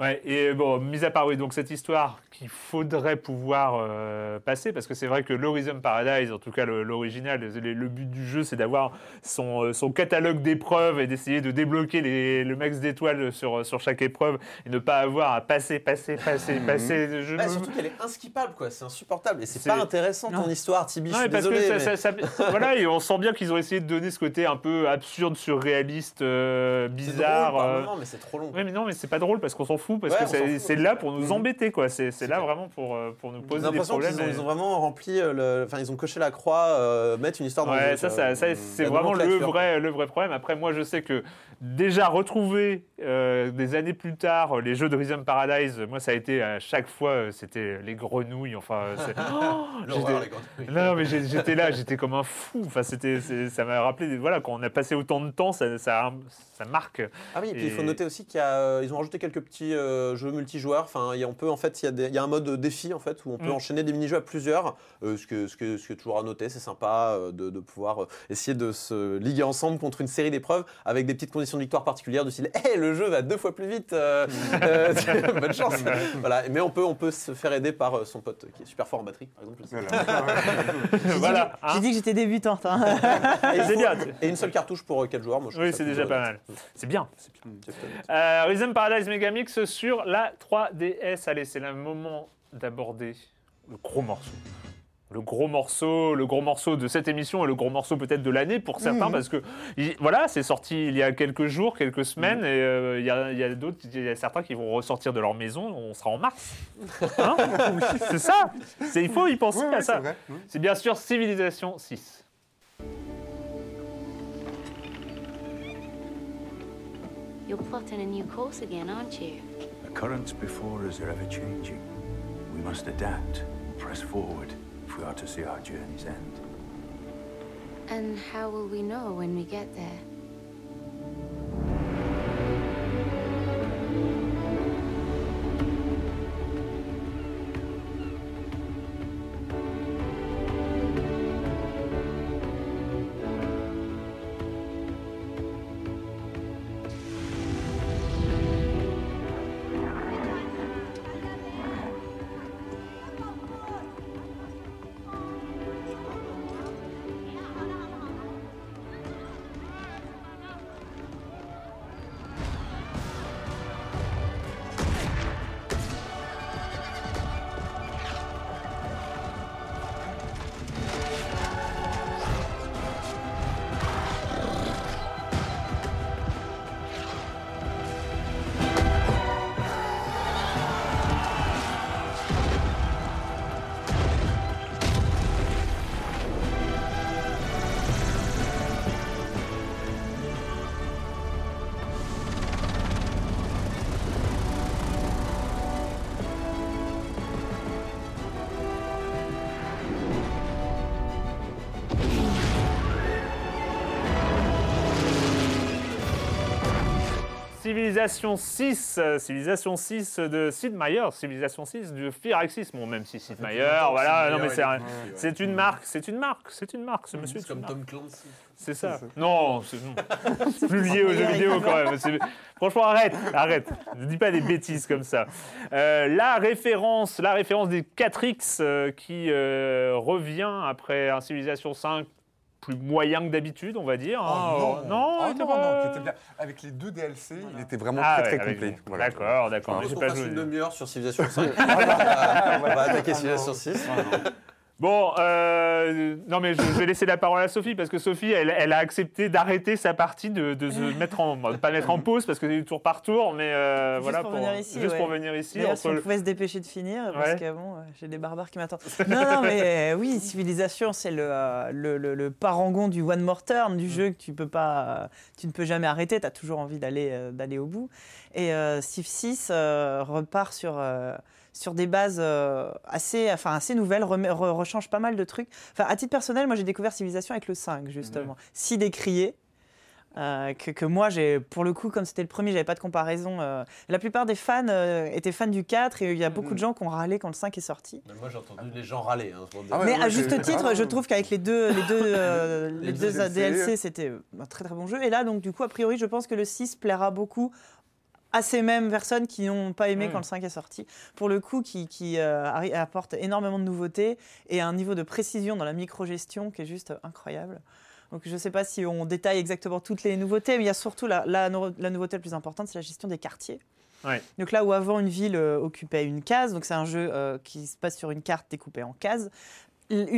Ouais, et bon, mis à part, oui, donc cette histoire qu'il faudrait pouvoir euh, passer, parce que c'est vrai que l'Horizon Paradise, en tout cas l'original, le, le but du jeu, c'est d'avoir son, euh, son catalogue d'épreuves et d'essayer de débloquer les, le max d'étoiles sur, sur chaque épreuve et ne pas avoir à passer, passer, passer, passer. Je me- surtout qu'elle est inskippable, quoi. C'est insupportable. Et c'est C'est- pas intéressant ton Non. histoire, Tibi. Je Non, suis mais parce désolé. que ça, mais- ça- (laughs) ça- voilà, et on sent bien qu'ils ont essayé de donner ce côté un peu absurde, surréaliste, euh, c'est bizarre. drôle par euh, moment, mais c'est trop long. Oui, mais non, mais c'est pas drôle parce qu'on s'en fout, parce Ouais, que c'est là pour nous Mhm. embêter, quoi. C'est là vraiment pour, euh, pour nous poser des problèmes. ont, et- ils ont vraiment rempli, euh, le... enfin ils ont coché la croix, euh, mettre une histoire dans le Ouais, jeu, ça, ça, ça, c'est vraiment le vrai, le vrai problème. Après, moi, je sais que déjà retrouver euh, des années plus tard les jeux de Rhythm Paradise, moi, ça a été à chaque fois, c'était les grenouilles. Enfin, (laughs) Oh, les non, mais j'étais là, j'étais comme un fou. Enfin, c'était, ça m'a rappelé, des- voilà, quand on a passé autant de temps, ça, ça, ça marque. Ah oui, et puis il faut noter aussi qu'ils ont rajouté quelques petits euh, jeux multijoueurs. Enfin, il y a- on peut en fait, il y, a y un mode défi en fait où on peut Mm. enchaîner des mini-jeux à plusieurs. Euh, ce, que, ce, que, ce qui est toujours à noter, c'est sympa euh, de, de pouvoir euh, essayer de se liguer ensemble contre une série d'épreuves avec des petites conditions de victoire particulières du style (laughs) Hey, le jeu va deux fois plus vite, euh, (laughs) euh, bonne chance. voilà. Mais on peut, on peut se faire aider par son pote qui est super fort en batterie, par exemple. voilà. hein. (laughs) J'ai dit que j'étais débutante. hein. Et, faut- et une seule cartouche pour 4 joueurs. Moi, je Oui, c'est déjà pas mal. C'est bien. bien. Mm, Rhythm Paradise Megamix sur la 3DS. Allez, c'est le moment d'aborder le gros morceau. Le gros morceau, le gros morceau de cette émission et le gros morceau peut-être de l'année pour certains parce que il- voilà, c'est sorti il y a quelques jours, quelques semaines et euh, il y a, il y a d'autres, il y a certains qui vont ressortir de leur maison. On sera en mars. (laughs) Hein? C'est ça. Il faut y penser Ouais, à ouais, ça. C'est bien sûr Civilisation 6. You're plotting a new course again, aren't you? The currents before us are ever changing. We must adapt, press forward, if we are to see our journey's end. And how will we know when we get there? Civilisation 6, euh, Civilisation 6 de Sid Meier, Civilisation 6 de Firaxis. Bon, même si Sid Meier, voilà, non mais c'est un- c'est une marque, c'est une marque, c'est une marque, ce monsieur. C'est comme. Tom Clancy. C'est ça. Non, c'est non. (laughs) C'est plus lié aux jeux vidéo quand même. C'est- Franchement, arrête, arrête. Ne dis pas des bêtises comme ça. Euh, la référence, la référence des 4X euh, qui euh, revient après un Civilisation 5 plus moyen que d'habitude, on va dire. hein. Oh, non, il Oh, était non, pas- non, était bien. Avec les deux DLC, il était vraiment Ah, très ouais, très complet. les- Voilà. D'accord, d'accord. Qu'on pas une demi-heure sur Civilization 5. (laughs) on va attaquer Civilization 6. Bon, euh, non mais je, je vais laisser la parole à Sophie parce que Sophie, elle, elle a accepté d'arrêter sa partie de, de se (laughs) mettre en, pas mettre en pause parce que c'est du tour par tour, mais euh, Juste voilà pour venir ici, juste ouais. pour venir ici. Entre si on pouvait se dépêcher de finir, parce Ouais. que bon, euh, j'ai des barbares qui m'attendent. (laughs) Non, non, mais euh, oui, Civilisation, c'est le, le, le- le parangon du One More Turn, Mm. du jeu que tu, peux pas, tu ne peux jamais arrêter, tu as toujours envie d'aller d'aller au bout. Et Civ 6 euh, repart sur, sur des bases euh, assez, enfin, assez nouvelles, re- rechange pas mal de trucs. Enfin, à titre personnel, moi j'ai découvert Civilisation avec le 5, justement. Si décrié. euh, que, que moi, j'ai, pour le coup, comme c'était le premier, j'avais pas de comparaison. euh, la plupart des fans euh, étaient fans du 4 et il y a beaucoup de gens qui ont râlé quand le 5 est sorti. Moi, j'ai entendu les gens râler. hein, Ah ouais, Mais ouais, à juste titre, je trouve qu'avec les deux, les deux, euh, (laughs) les Les deux deux DLC, DLC, c'était un très très bon jeu. Et là, donc, du coup, a priori, je pense que le 6 plaira beaucoup à ces mêmes personnes qui n'ont pas aimé quand le 5 est sorti. Pour le coup, qui, qui euh, apporte énormément de nouveautés et un niveau de précision dans la microgestion qui est juste incroyable. Donc je ne sais pas si on détaille exactement toutes les nouveautés, mais il y a surtout la, la, no- la nouveauté la plus importante, c'est la gestion des quartiers. Ouais. Donc là où avant une ville euh, occupait une case, donc c'est un jeu euh, qui se passe sur une carte découpée en cases.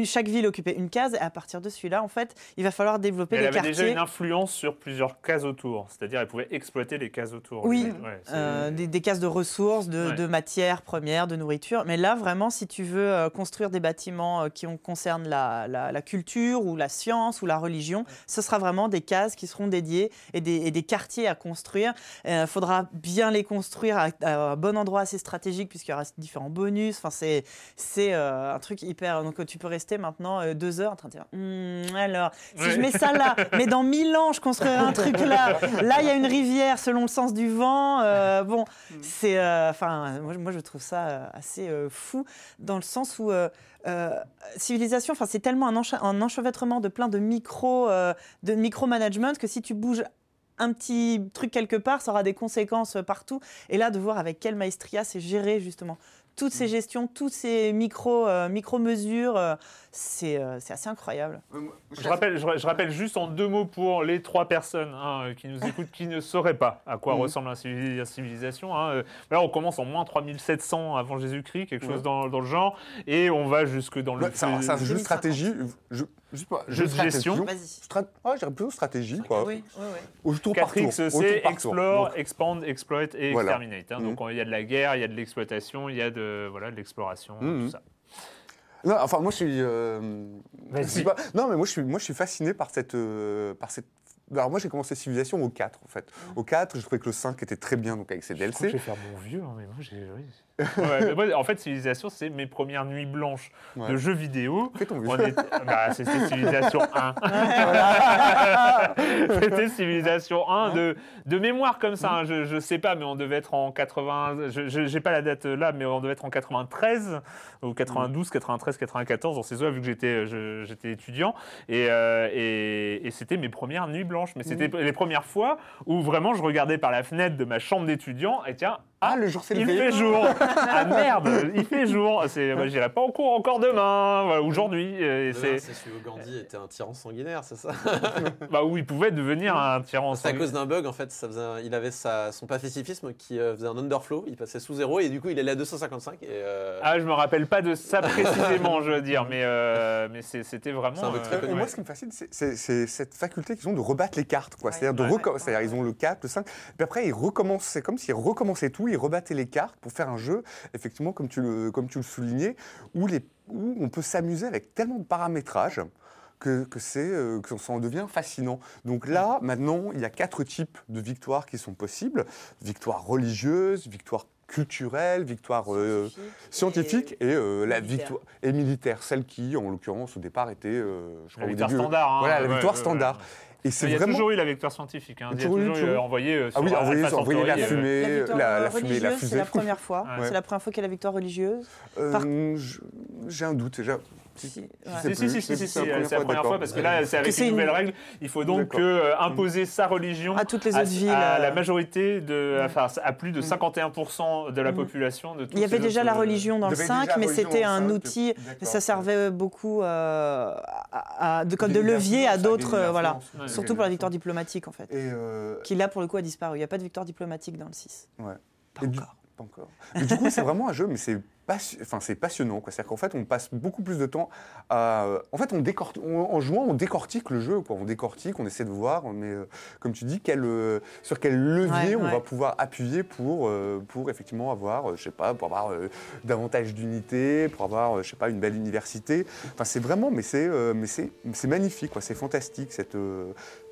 Chaque ville occupait une case et à partir de celui-là, en fait, il va falloir développer Elle des avait déjà quartiers. une influence sur plusieurs cases autour, c'est-à-dire elle pouvait exploiter les cases autour. Oui, Ouais, Euh, des, des cases de ressources, de, Ouais. de matières premières, de nourriture. Mais là, vraiment, si tu veux euh, construire des bâtiments euh, qui ont- concernent la, la- la culture ou la science ou la religion, ce sera vraiment des cases qui seront dédiées et des, et des quartiers à construire. Il faudra bien les construire à, à un bon endroit assez stratégique puisqu'il y aura différents bonus. Enfin, c'est un truc hyper. Donc, tu peux rester maintenant euh, deux heures en train de dire Hmm, alors, si Ouais. je mets ça là, (laughs) mais dans mille ans, je construirai un truc là. Là, il y a une rivière selon le sens du vent. euh, bon, c'est. euh, Enfin, moi, je- moi, je trouve ça assez fou dans le sens où. civilisation, enfin, c'est tellement un, un enchevêtrement de plein de micro, de micro-management que si tu bouges un petit truc quelque part, ça aura des conséquences partout. Et là, de voir avec quelle maestria c'est géré justement toutes ces gestions, toutes ces micro, euh, micro-mesures, euh, c'est euh, c'est assez incroyable. Je rappelle, je, je rappelle juste en deux mots pour les trois personnes hein, qui nous écoutent, qui ne sauraient pas à quoi (laughs) Mhm. ressemble une civilisation. hein. Là, on commence en moins 3700 avant Jésus-Christ, quelque chose dans, dans le genre, et on va jusque dans le. Ouais, C'est un, c'est un jeu de 2050. stratégie. Juste pas- Jeu de gestion. Vas-y. Strat... Ah, je dirais plutôt stratégie, quoi. Oui, oui, oui. Au tour par tour. 4X, au tour c'est par tour. explore, Donc, expand, exploit et Voilà. exterminate. hein. Donc on- il y a de la guerre, il y a de l'exploitation, il y a de voilà de l'exploration, tout ça. Non, enfin, moi, je suis. euh, je pas- Non, mais moi, je suis, moi, je suis fasciné par cette, euh, par cette. Alors, moi, j'ai commencé Civilisation au 4, en fait. Au 4, je trouvais que le 5 était très bien, donc avec ses Je crois que je DLC. vais faire mon vieux, hein, mais moi j'ai. Oui. Ouais, mais moi, en fait, Civilisation, c'est mes premières nuits blanches Ouais. de jeux vidéo. Fais ton. On était- bah, c'était Civilisation 1. (laughs) c'était Civilisation 1 de, de mémoire comme ça. hein. Je, je sais pas, mais on devait être en 80. Je j'ai pas la date là, mais on devait être en 93 ou 92, 93, 94 dans ces eaux vu que j'étais j'étais étudiant et, euh, et, et c'était mes premières nuits blanches. Mais c'était les premières fois où vraiment je regardais par la fenêtre de ma chambre d'étudiant et tiens. Ah, le jour s'est Il levé. fait jour. (laughs) Ah merde, il fait jour. C'est, bah, j'irai pas en cours encore demain, voilà, aujourd'hui. Et C'est c'est, celui où Gandhi était un tyran sanguinaire, c'est ça (laughs) bah où il pouvait devenir un tyran. C'est à cause d'un bug, en fait. Ça faisait un- il avait sa- son pacifisme qui euh, faisait un underflow. Il passait sous zéro et du coup, il allait à 255. Et, euh, Ah, je me rappelle pas de ça (laughs) précisément, je veux dire, mais euh, mais c'est- c'était vraiment. C'est un bug très euh, connu. Et moi, ce qui me fascine, c'est- c'est c'est cette faculté qu'ils ont de rebattre les cartes. quoi. Ouais. C'est-à-dire, de Ouais. reco- c'est-à-dire, ils ont le 4, le 5, puis après, ils recommencent. C'est comme s'ils recommençaient tout, ils rebattaient les cartes pour faire un jeu, effectivement, comme tu le, comme tu le soulignais, où, les, où on peut s'amuser avec tellement de paramétrage que, que c'est euh, que ça en devient fascinant. Donc là, maintenant, il y a quatre types de victoires qui sont possibles victoire religieuse, victoire culturelle, victoire euh, scientifique et, euh, la militaire. victoire et militaire, celle qui, en l'occurrence, au départ était, euh, je La crois, au victoire début, standard. hein, voilà, la ouais, victoire ouais, standard. ouais. Et c'est Il y a vraiment. toujours eu la victoire scientifique. Hein. Il y a Toujours eu, toujours eu toujours eu. euh, envoyé euh, Ah oui, envoyer la euh, fumée, La victoire la, la fumée, la c'est la première fois. Ouais. C'est la première fois qu'il y a la victoire religieuse. Euh, Par- J'ai un doute. Si, ouais. Si, si, plus. si, si, si, C'est la première la fois, première fois d'accord. parce que là, c'est avec c'est les une- nouvelles règles. Il faut donc euh, imposer sa religion À toutes les à, autres villes. à la euh, majorité de, Mm. enfin, à plus de 51% de la Mm. population de Il y avait déjà la religion dans le avait 5, déjà mais c'était un 5, outil, ça servait beaucoup euh, à- à- de, comme de levier à d'autres, euh, voilà. Ouais. Surtout pour la victoire diplomatique en fait, qui là pour le coup a disparu. Il n'y a pas de victoire diplomatique dans le 6. Ouais. Pas encore. Pas encore. Mais du coup, c'est vraiment un jeu, mais c'est enfin, c'est passionnant. quoi. C'est-à-dire qu'en fait, on passe beaucoup plus de temps à. En fait, on décor- on- en jouant, on décortique le jeu. Quoi. On décortique, on essaie de voir, mais euh, comme tu dis, quel, euh, sur quel levier Ouais, on ouais. va pouvoir appuyer pour, euh, pour effectivement avoir, euh, je sais pas, pour avoir euh, davantage d'unités, pour avoir, euh, je sais pas, une belle université. Enfin, c'est vraiment, mais c'est, euh, mais c'est, c'est magnifique, quoi. C'est fantastique cette.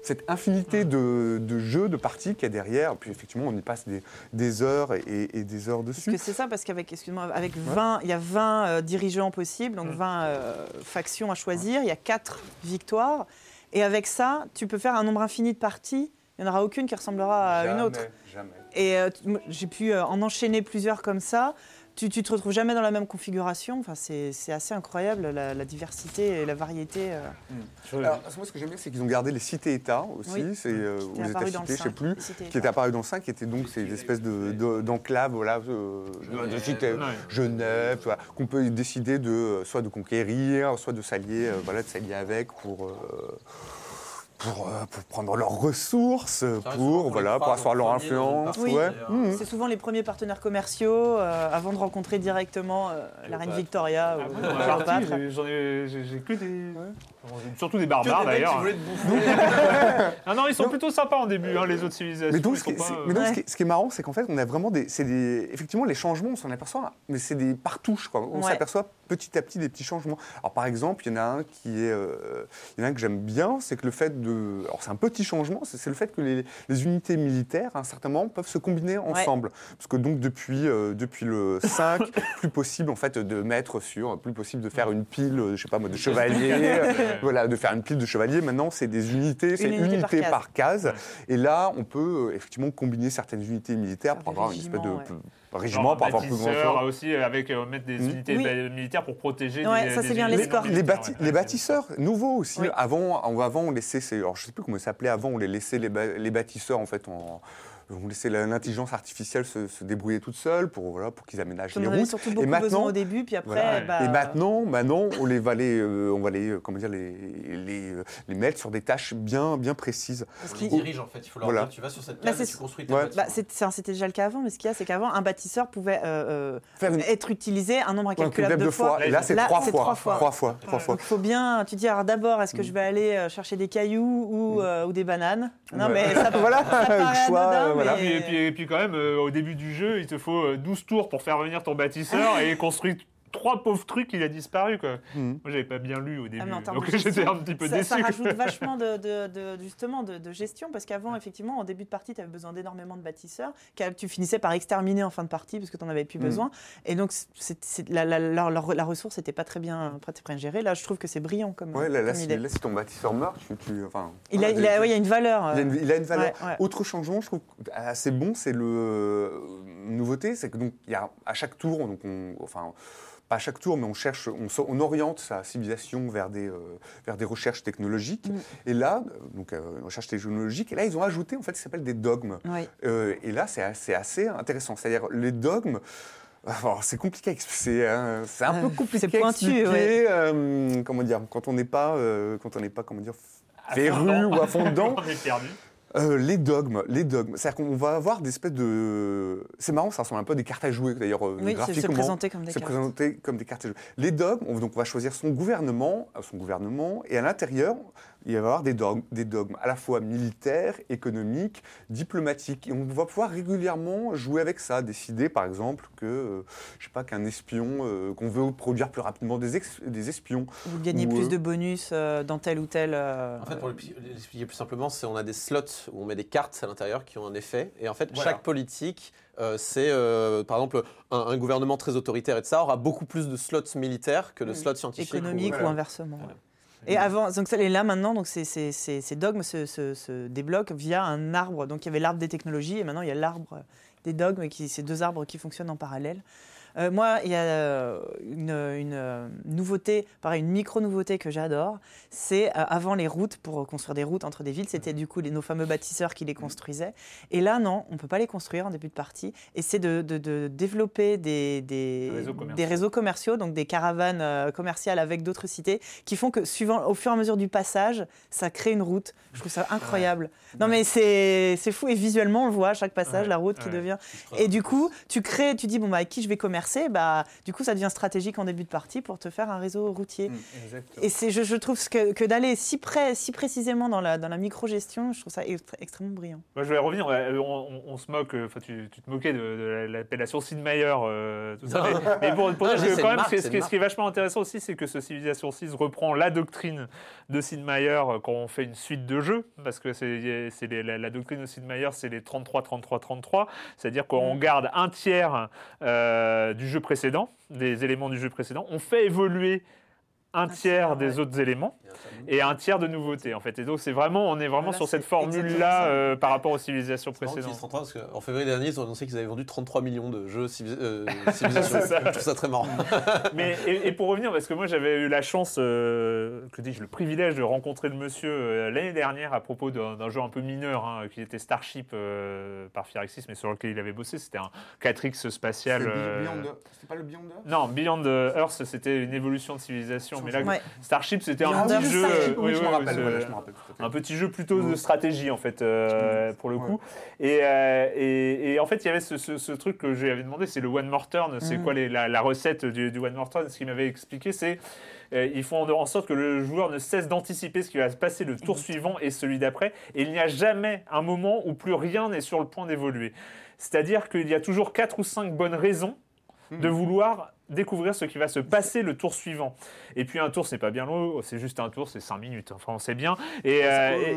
Cette infinité de, de jeux, de parties qu'il y a derrière. Puis effectivement, on y passe des, des heures et, et des heures Parce dessus. que c'est ça, parce qu'avec, excuse-moi, avec 20, il y a 20 euh, dirigeants possibles, donc 20 euh, factions à choisir, il y a 4 victoires. Et avec ça, tu peux faire un nombre infini de parties. Il n'y en aura aucune qui ressemblera à une autre. Jamais. Et euh, j'ai pu en enchaîner plusieurs comme ça. Tu, tu te retrouves jamais dans la même configuration. Enfin, c'est assez incroyable la, la diversité et la variété. euh, Alors, moi, ce que j'aime bien, c'est qu'ils ont gardé les cités-États aussi, Oui. c'est, euh, ou les États-cités, je sais 5, plus, qui étaient apparus dans le 5, qui étaient donc ces espèces de, de- d'enclaves, voilà, euh, de, de cités. Genève, voilà, qu'on peut décider de, euh, soit de conquérir, soit de s'allier, euh, voilà, de s'allier avec pour. Euh, pour, euh, pour prendre leurs ressources, pour, voilà, pour asseoir leur influence. Oui. ouais. Mhm. C'est souvent les premiers partenaires commerciaux euh, avant de rencontrer directement euh, la reine. Victoria Ah ou j'ai- j'en ai, j'ai j'ai que des, surtout des barbares d'ailleurs. (laughs) non, ils sont plutôt sympas en début, hein, les autres civilisations. Mais donc, ce qui, pas, euh, mais donc, ce qui est- ce qui est marrant, c'est qu'en fait, on a vraiment des, c'est des, effectivement, les changements, on s'en aperçoit, mais c'est des par touche, quoi. On Ouais. s'aperçoit petit à petit des petits changements. Alors, par exemple, il y en a un qui est, euh, il y en a un que j'aime bien, c'est que le fait de, alors c'est un petit changement, c'est le fait que les, les unités militaires, à un certain moment, peuvent se combiner ensemble, parce que donc depuis, euh, depuis le 5, (laughs) plus possible en fait de mettre sur, plus possible de faire une pile, je sais pas moi, de chevaliers, voilà, de faire une pile de chevaliers. Maintenant, c'est des unités, c'est unité par unité case. par case. Ouais. Et là, on peut euh, effectivement combiner certaines unités militaires pour avoir une espèce de ouais. régiment, pour avoir plus de bâtisseur, renforts. aussi avec euh, mettre des Mhm. unités Oui. militaires pour protéger Ouais, des, ça, c'est bien, Les, bâti- ouais. les bâtisseurs, nouveaux aussi. Oui. Avant, on- avant, on laissait, alors je sais plus comment ça s'appelait avant, on les laissait les, ba- les bâtisseurs en fait en, on laissait la- l'intelligence artificielle se, se débrouiller toute seule pour voilà pour qu'ils aménagent On les routes. surtout beaucoup Et maintenant, au début, puis après, Voilà. bah, et maintenant, maintenant, on les va les, euh, on va les, euh, comment dire, les, les, euh, les mettre sur des tâches bien, bien précises. parce On qu'il- les dirige en fait, il faut leur Voilà. dire tu vas sur cette Bah, et c'est- tu construis tes Ouais. Bah, C'était déjà le cas avant, mais ce qu'il y a, c'est qu'avant, un bâtisseur pouvait euh, Faire une- être utilisé un nombre incalculable concept de fois. Et là, c'est trois, fois. trois fois. Trois fois. Trois fois. Donc il faut bien, tu dis, alors d'abord, est-ce que je vais aller chercher des cailloux ou, euh, ou des bananes? Non, Ouais. mais ça, (laughs) Voilà, (laughs) ça paraît anodin, euh, voilà. mais- Et puis, et puis quand même, euh, au début du jeu, il te faut euh, 12 tours pour faire venir ton bâtisseur (laughs) et construire trois pauvres trucs, il a disparu. Quoi. Mhm. Moi, j'avais pas bien lu au début, Ah, termes donc (laughs) j'étais un petit peu ça, déçu. ça rajoute (laughs) vachement de, de- de- justement de, de gestion parce qu'avant, effectivement, en début de partie, tu avais besoin d'énormément de bâtisseurs que tu finissais par exterminer en fin de partie parce que tu n'en avais plus Mm. besoin. Et donc, la, la- la- la- la ressource n'était pas très bien, pas très bien gérée. Là, je trouve que c'est brillant comme, Ouais, là, là, comme si, idée. là, si ton bâtisseur meurt, tu, tu- enfin, Il, a, voilà, il, a, ouais, il y a une valeur. Il a une, il a une valeur. Ouais, ouais. Autre changement, je trouve assez bon, c'est le euh, nouveauté, c'est que donc il y a à chaque tour, donc on, enfin pas à chaque tour, mais on cherche, on, on oriente sa civilisation vers des euh, vers des recherches technologiques. Mm. Et là, euh, donc euh, recherche technologique, et là ils ont ajouté en fait ce qui s'appelle des dogmes. Oui. Euh, et là, c'est assez, assez intéressant. C'est-à-dire les dogmes. alors, c'est compliqué, c'est euh, c'est un Euh, peu compliqué. c'est pointu, expliquer, ouais. euh, comment dire, quand on n'est pas, euh, quand on n'est pas, comment dire, féru ou à fond dedans. (laughs) On est perdu. Euh, les dogmes, les dogmes. C'est-à-dire qu'on va avoir des espèces de. C'est marrant, ça ressemble un peu à des cartes à jouer d'ailleurs euh, Oui, c'est présenter comme des C'est cartes. présenté comme des cartes à jouer. Les dogmes, on, donc on va choisir son gouvernement, son gouvernement, et à l'intérieur, il va y avoir des dogmes, des dogmes à la fois militaires, économiques, diplomatiques. Et on va pouvoir régulièrement jouer avec ça, décider par exemple que, euh, je sais pas, qu'un espion, euh, qu'on veut produire plus rapidement des, ex- des espions. Vous gagnez Ou, plus euh, de bonus euh, dans tel ou tel. euh, En fait, pour l'expliquer plus simplement, c'est on a des slots où on met des cartes à l'intérieur qui ont un effet. Et en fait, Voilà. chaque politique, euh, c'est euh, par exemple un, un gouvernement très autoritaire et de ça aura beaucoup plus de slots militaires que de Mm. slots scientifiques. économique ou- ou Voilà. inversement. ouais. Et avant, donc ça- et là maintenant, donc ces, ces- ces- ces dogmes se, se- se débloquent via un arbre. Donc il y avait l'arbre des technologies et maintenant il y a l'arbre des dogmes, qui, ces deux arbres qui fonctionnent en parallèle. Euh, moi, il y a euh, une, une, euh, nouveauté, pareil, une micro-nouveauté que j'adore. C'est euh, avant les routes, pour construire des routes entre des villes, c'était du coup les- nos fameux bâtisseurs qui les construisaient. Et là, non, on ne peut pas les construire en début de partie. Et c'est de, de- de développer des, des, réseaux commerciaux. des réseaux commerciaux, donc des caravanes euh, commerciales avec d'autres cités, qui font que, suivant, au fur et à mesure du passage, ça crée une route. Je trouve ça incroyable. Non, mais c'est c'est fou. Et visuellement, on le voit à chaque passage, Ouais, la route qui ouais. devient. Et du coup, tu crées, tu dis, bon, bah, avec qui je vais commercer bah, Du coup, ça devient stratégique en début de partie pour te faire un réseau routier. Et c'est, je, je trouve que, que d'aller si, près, si précisément dans la, dans la micro-gestion, je trouve ça extré- extrêmement brillant. Moi, je vais revenir. euh, On, on- on se moque, euh, enfin, tu, tu te moquais de, de l'appellation Sid Meier, euh, tout ça. Non. Mais, mais pour, pour Ah, dire que quand même, marque, ce, qui- ce qui, une ce qui est vachement intéressant aussi, c'est que ce Civilization 6 reprend la doctrine de Sid Meier euh, quand on fait une suite de jeux, parce que c'est c'est les- la, la doctrine de Sid Meier, c'est les 33, 33, 33, c'est-à-dire qu'on garde un tiers euh, du jeu précédent, des éléments du jeu précédent, on fait évoluer un tiers tiers, des autres éléments et un tiers de nouveautés en fait. Et donc c'est vraiment, on est vraiment Voilà, sur cette formule là euh, par rapport aux civilisations précédentes. qu'en février dernier, ils ont annoncé qu'ils avaient vendu 33 millions de jeux civi- euh, (laughs) civilisation. Je trouve ça très marrant. (laughs) Mais et, et pour revenir, parce que moi j'avais eu la chance, euh, que dis-je, le privilège de rencontrer le monsieur euh, l'année dernière à propos d'un jeu un peu mineur, hein, qui était Starship euh, par Firaxis, mais sur lequel il avait bossé. C'était un 4X spatial. C'est euh, pas le Beyond Earth? Non, Beyond Earth, c'était une évolution de civilisation. Mais là, Ouais. Starship, c'était un petit jeu. Un petit jeu plutôt de Ouais. stratégie en fait euh, pour le coup et, euh, et, et en fait il y avait ce, ce- ce truc que j'avais demandé c'est le one more turn c'est Mm. quoi les- la, la recette du, du one more turn? Ce qu'il m'avait expliqué c'est euh, ils font en sorte que le joueur ne cesse d'anticiper ce qui va se passer le tour suivant et celui d'après et il n'y a jamais un moment où plus rien n'est sur le point d'évoluer c'est-à-dire qu'il y a toujours quatre ou cinq bonnes raisons de vouloir découvrir ce qui va se passer le tour suivant. Et puis un tour, c'est pas bien long, c'est juste un tour, c'est 5 minutes. Enfin, on sait bien. Et, Ça euh, peut,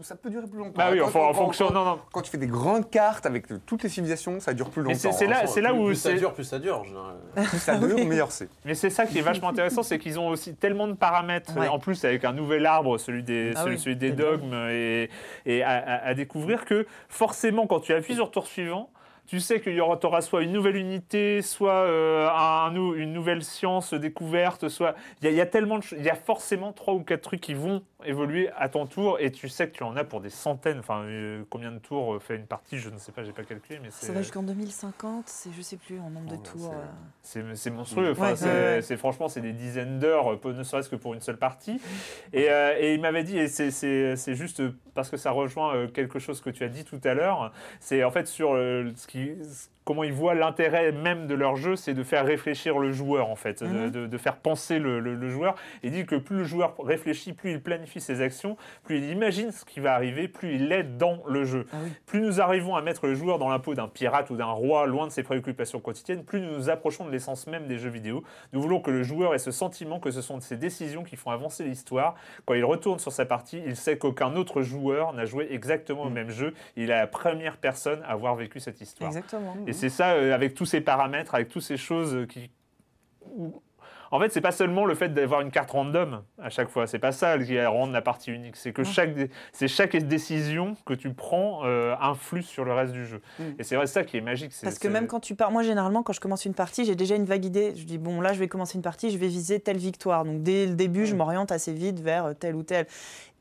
et- ça- peut durer plus longtemps. bah oui, enfin, en fonction. quand- Non, non. Quand tu fais des grandes cartes avec toutes les civilisations, ça dure plus longtemps. c'est- c'est là- hein. c'est là plus, où plus ça c'est- dure, plus ça dure. (laughs) Plus ça dure, meilleur c'est. Mais c'est ça qui est vachement intéressant, c'est qu'ils ont aussi tellement de paramètres, Ouais. en plus avec un nouvel arbre, celui des, Ah celui, oui, celui des des dogmes, et, et à, à- à découvrir que forcément, quand tu appuies sur le tour suivant, tu sais qu'il y aura, soit une nouvelle unité, soit euh, une nouvelle science découverte, soit il y, a- tellement il y a forcément trois ou quatre trucs qui vont évoluer à ton tour, et tu sais que tu en as pour des centaines. Enfin, euh, combien de tours euh, fait une partie Je ne sais pas, j'ai pas calculé, mais Ça va jusqu'en 2050, c'est je sais plus en nombre de Oh, tours. c'est- euh. C'est monstrueux. Enfin, Ouais, c'est ouais, ouais. c'est- franchement, c'est des dizaines d'heures, ne serait-ce que pour une seule partie. Et, euh, et il m'avait dit, et c'est- c'est c'est juste parce que ça rejoint quelque chose que tu as dit tout à l'heure, c'est en fait sur ce qui, comment ils voient l'intérêt même de leur jeu, c'est de faire réfléchir le joueur en fait, de, Mhm. de- de faire penser le, le- le joueur. Et il dit que plus le joueur réfléchit, plus il planifie ses actions, plus il imagine ce qui va arriver, plus il est dans le jeu. Ah oui. Plus nous arrivons à mettre le joueur dans la peau d'un pirate ou d'un roi, loin de ses préoccupations quotidiennes, plus nous nous approchons de l'essence même des jeux vidéo. Nous voulons que le joueur ait ce sentiment que ce sont ses décisions qui font avancer l'histoire. Quand il retourne sur sa partie, il sait qu'aucun autre joueur n'a joué exactement au même jeu. Il est la première personne à avoir vécu cette histoire. Exactement. Et c'est ça, euh, avec tous ces paramètres, avec toutes ces choses euh, qui. En fait, c'est pas seulement le fait d'avoir une carte random à chaque fois. C'est pas ça qui rend la partie unique. C'est que chaque, c'est chaque décision que tu prends euh, influe sur le reste du jeu. Mm. Et c'est vrai ça qui est magique. Parce que même quand tu pars, moi généralement quand je commence une partie, j'ai déjà une vague idée. Je dis bon là je vais commencer une partie, je vais viser telle victoire. Donc dès le début, je m'oriente assez vite vers telle ou telle.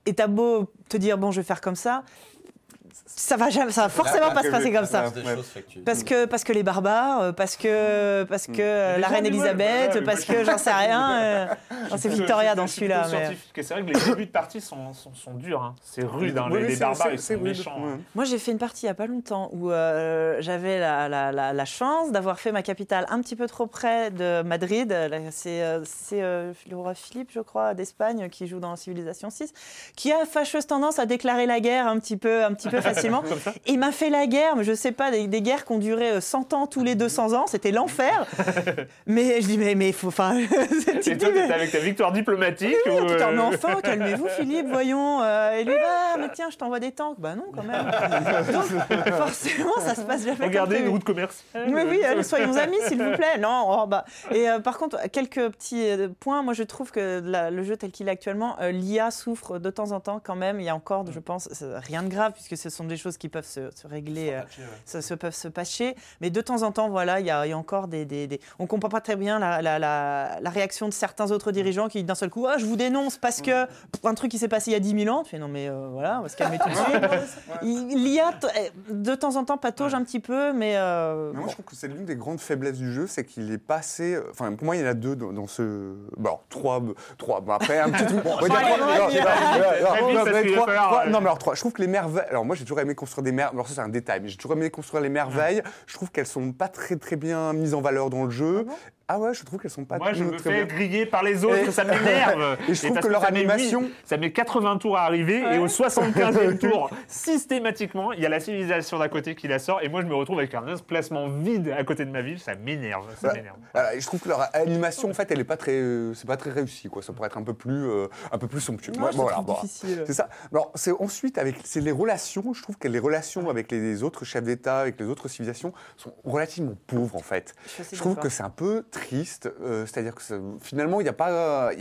Et t'as beau te dire bon je vais faire comme ça, ça va jamais, ça va forcément Ah, pas se passer comme ça. Parce que, parce que les barbares, euh, parce que, parce que euh, la reine Elisabeth, parce que j'en sais rien. euh, (laughs) c'est Victoria je- dans celui-là. mais- c'est vrai que les débuts de partie sont, sont, sont durs. hein. C'est rude. hein. Oui, Les, barbares, ils sont méchants. Hein. Moi, j'ai fait une partie il n'y a pas longtemps où euh, j'avais la, la- la- la chance d'avoir fait ma capitale un petit peu trop près de Madrid. C'est euh, c'est, euh, le roi Philippe, je crois, d'Espagne, qui joue dans Civilisation 6, qui a fâcheuse tendance à déclarer la guerre un petit peu, un petit peu (laughs) facilement. Il m'a fait la guerre, mais je sais pas, des, des guerres qui ont duré euh, 100 ans tous les 200 ans, c'était l'enfer. (laughs) mais je dis, mais il faut. Enfin, (laughs) Et toi, mais- avec ta victoire diplomatique oui, ou, putain, euh, mais enfin, (laughs) calmez-vous, Philippe, voyons. euh, et lui, ah, mais tiens, je t'envoie des tanks. Bah non, quand même. Donc, forcément, ça se passe jamais Regardez comme une prévu. route commerciale. Oui, oui, soyons amis, s'il vous plaît. Non, oh, bah. Et euh, par contre, quelques petits euh, points. Moi, je trouve que la- le jeu tel qu'il est actuellement, euh, l'IA souffre de temps en temps quand même. Il y a encore, je pense, rien de grave, puisque ce sont des choses qui peuvent se, se régler, euh, se, se peuvent se patcher. Mais de temps en temps, voilà, il y a, il y a encore des, des, des- On comprend pas très bien la, la, la, la réaction de certains autres dirigeants qui, d'un seul coup, ah, je vous dénonce parce que pff, un truc qui s'est passé il y a 10 000 ans. Tu fais, non, mais euh, voilà, on va se calmer tout de suite. (laughs) Il- L'IA, eh, de temps en temps, patauge un petit peu, mais. euh, Mais moi, bon. je trouve que c'est l'une des grandes faiblesses du jeu, c'est qu'il est passé. Enfin, pour moi, il y en a deux dans, dans ce. Bon, trois. trois. Bon, après, un petit Non, mais alors, trois. Je trouve que les merveilles. Alors, moi, j'ai toujours aimé construire des merveilles. Alors, ça, c'est un détail, mais j'ai toujours aimé construire les merveilles. Je trouve qu'elles sont pas très, très bien mises en valeur dans le jeu. Ah ouais, je trouve qu'elles sont pas Moi, je me très fais bien. griller par les autres, Et- ça m'énerve. (laughs) Et je trouve que leur met animation- ça met 80 tours à arriver, et au 75e (laughs) tour, systématiquement, il y a la civilisation d'à côté qui la sort, et moi, je me retrouve avec un emplacement vide à côté de ma ville, ça m'énerve. Ça Bah, m'énerve. je trouve que leur animation, en fait, elle est pas très, euh, c'est pas très réussi, quoi. Ça pourrait être un peu plus, euh, un peu plus somptueux. Ouais, Moi, je voilà, difficile. C'est ça. Alors, c'est ensuite avec, c'est les relations. Je trouve que les relations avec les autres chefs d'État, avec les autres civilisations, sont relativement pauvres, en fait. Je Je trouve que c'est un peu triste. euh, c'est-à-dire que finalement, il n'y a pas,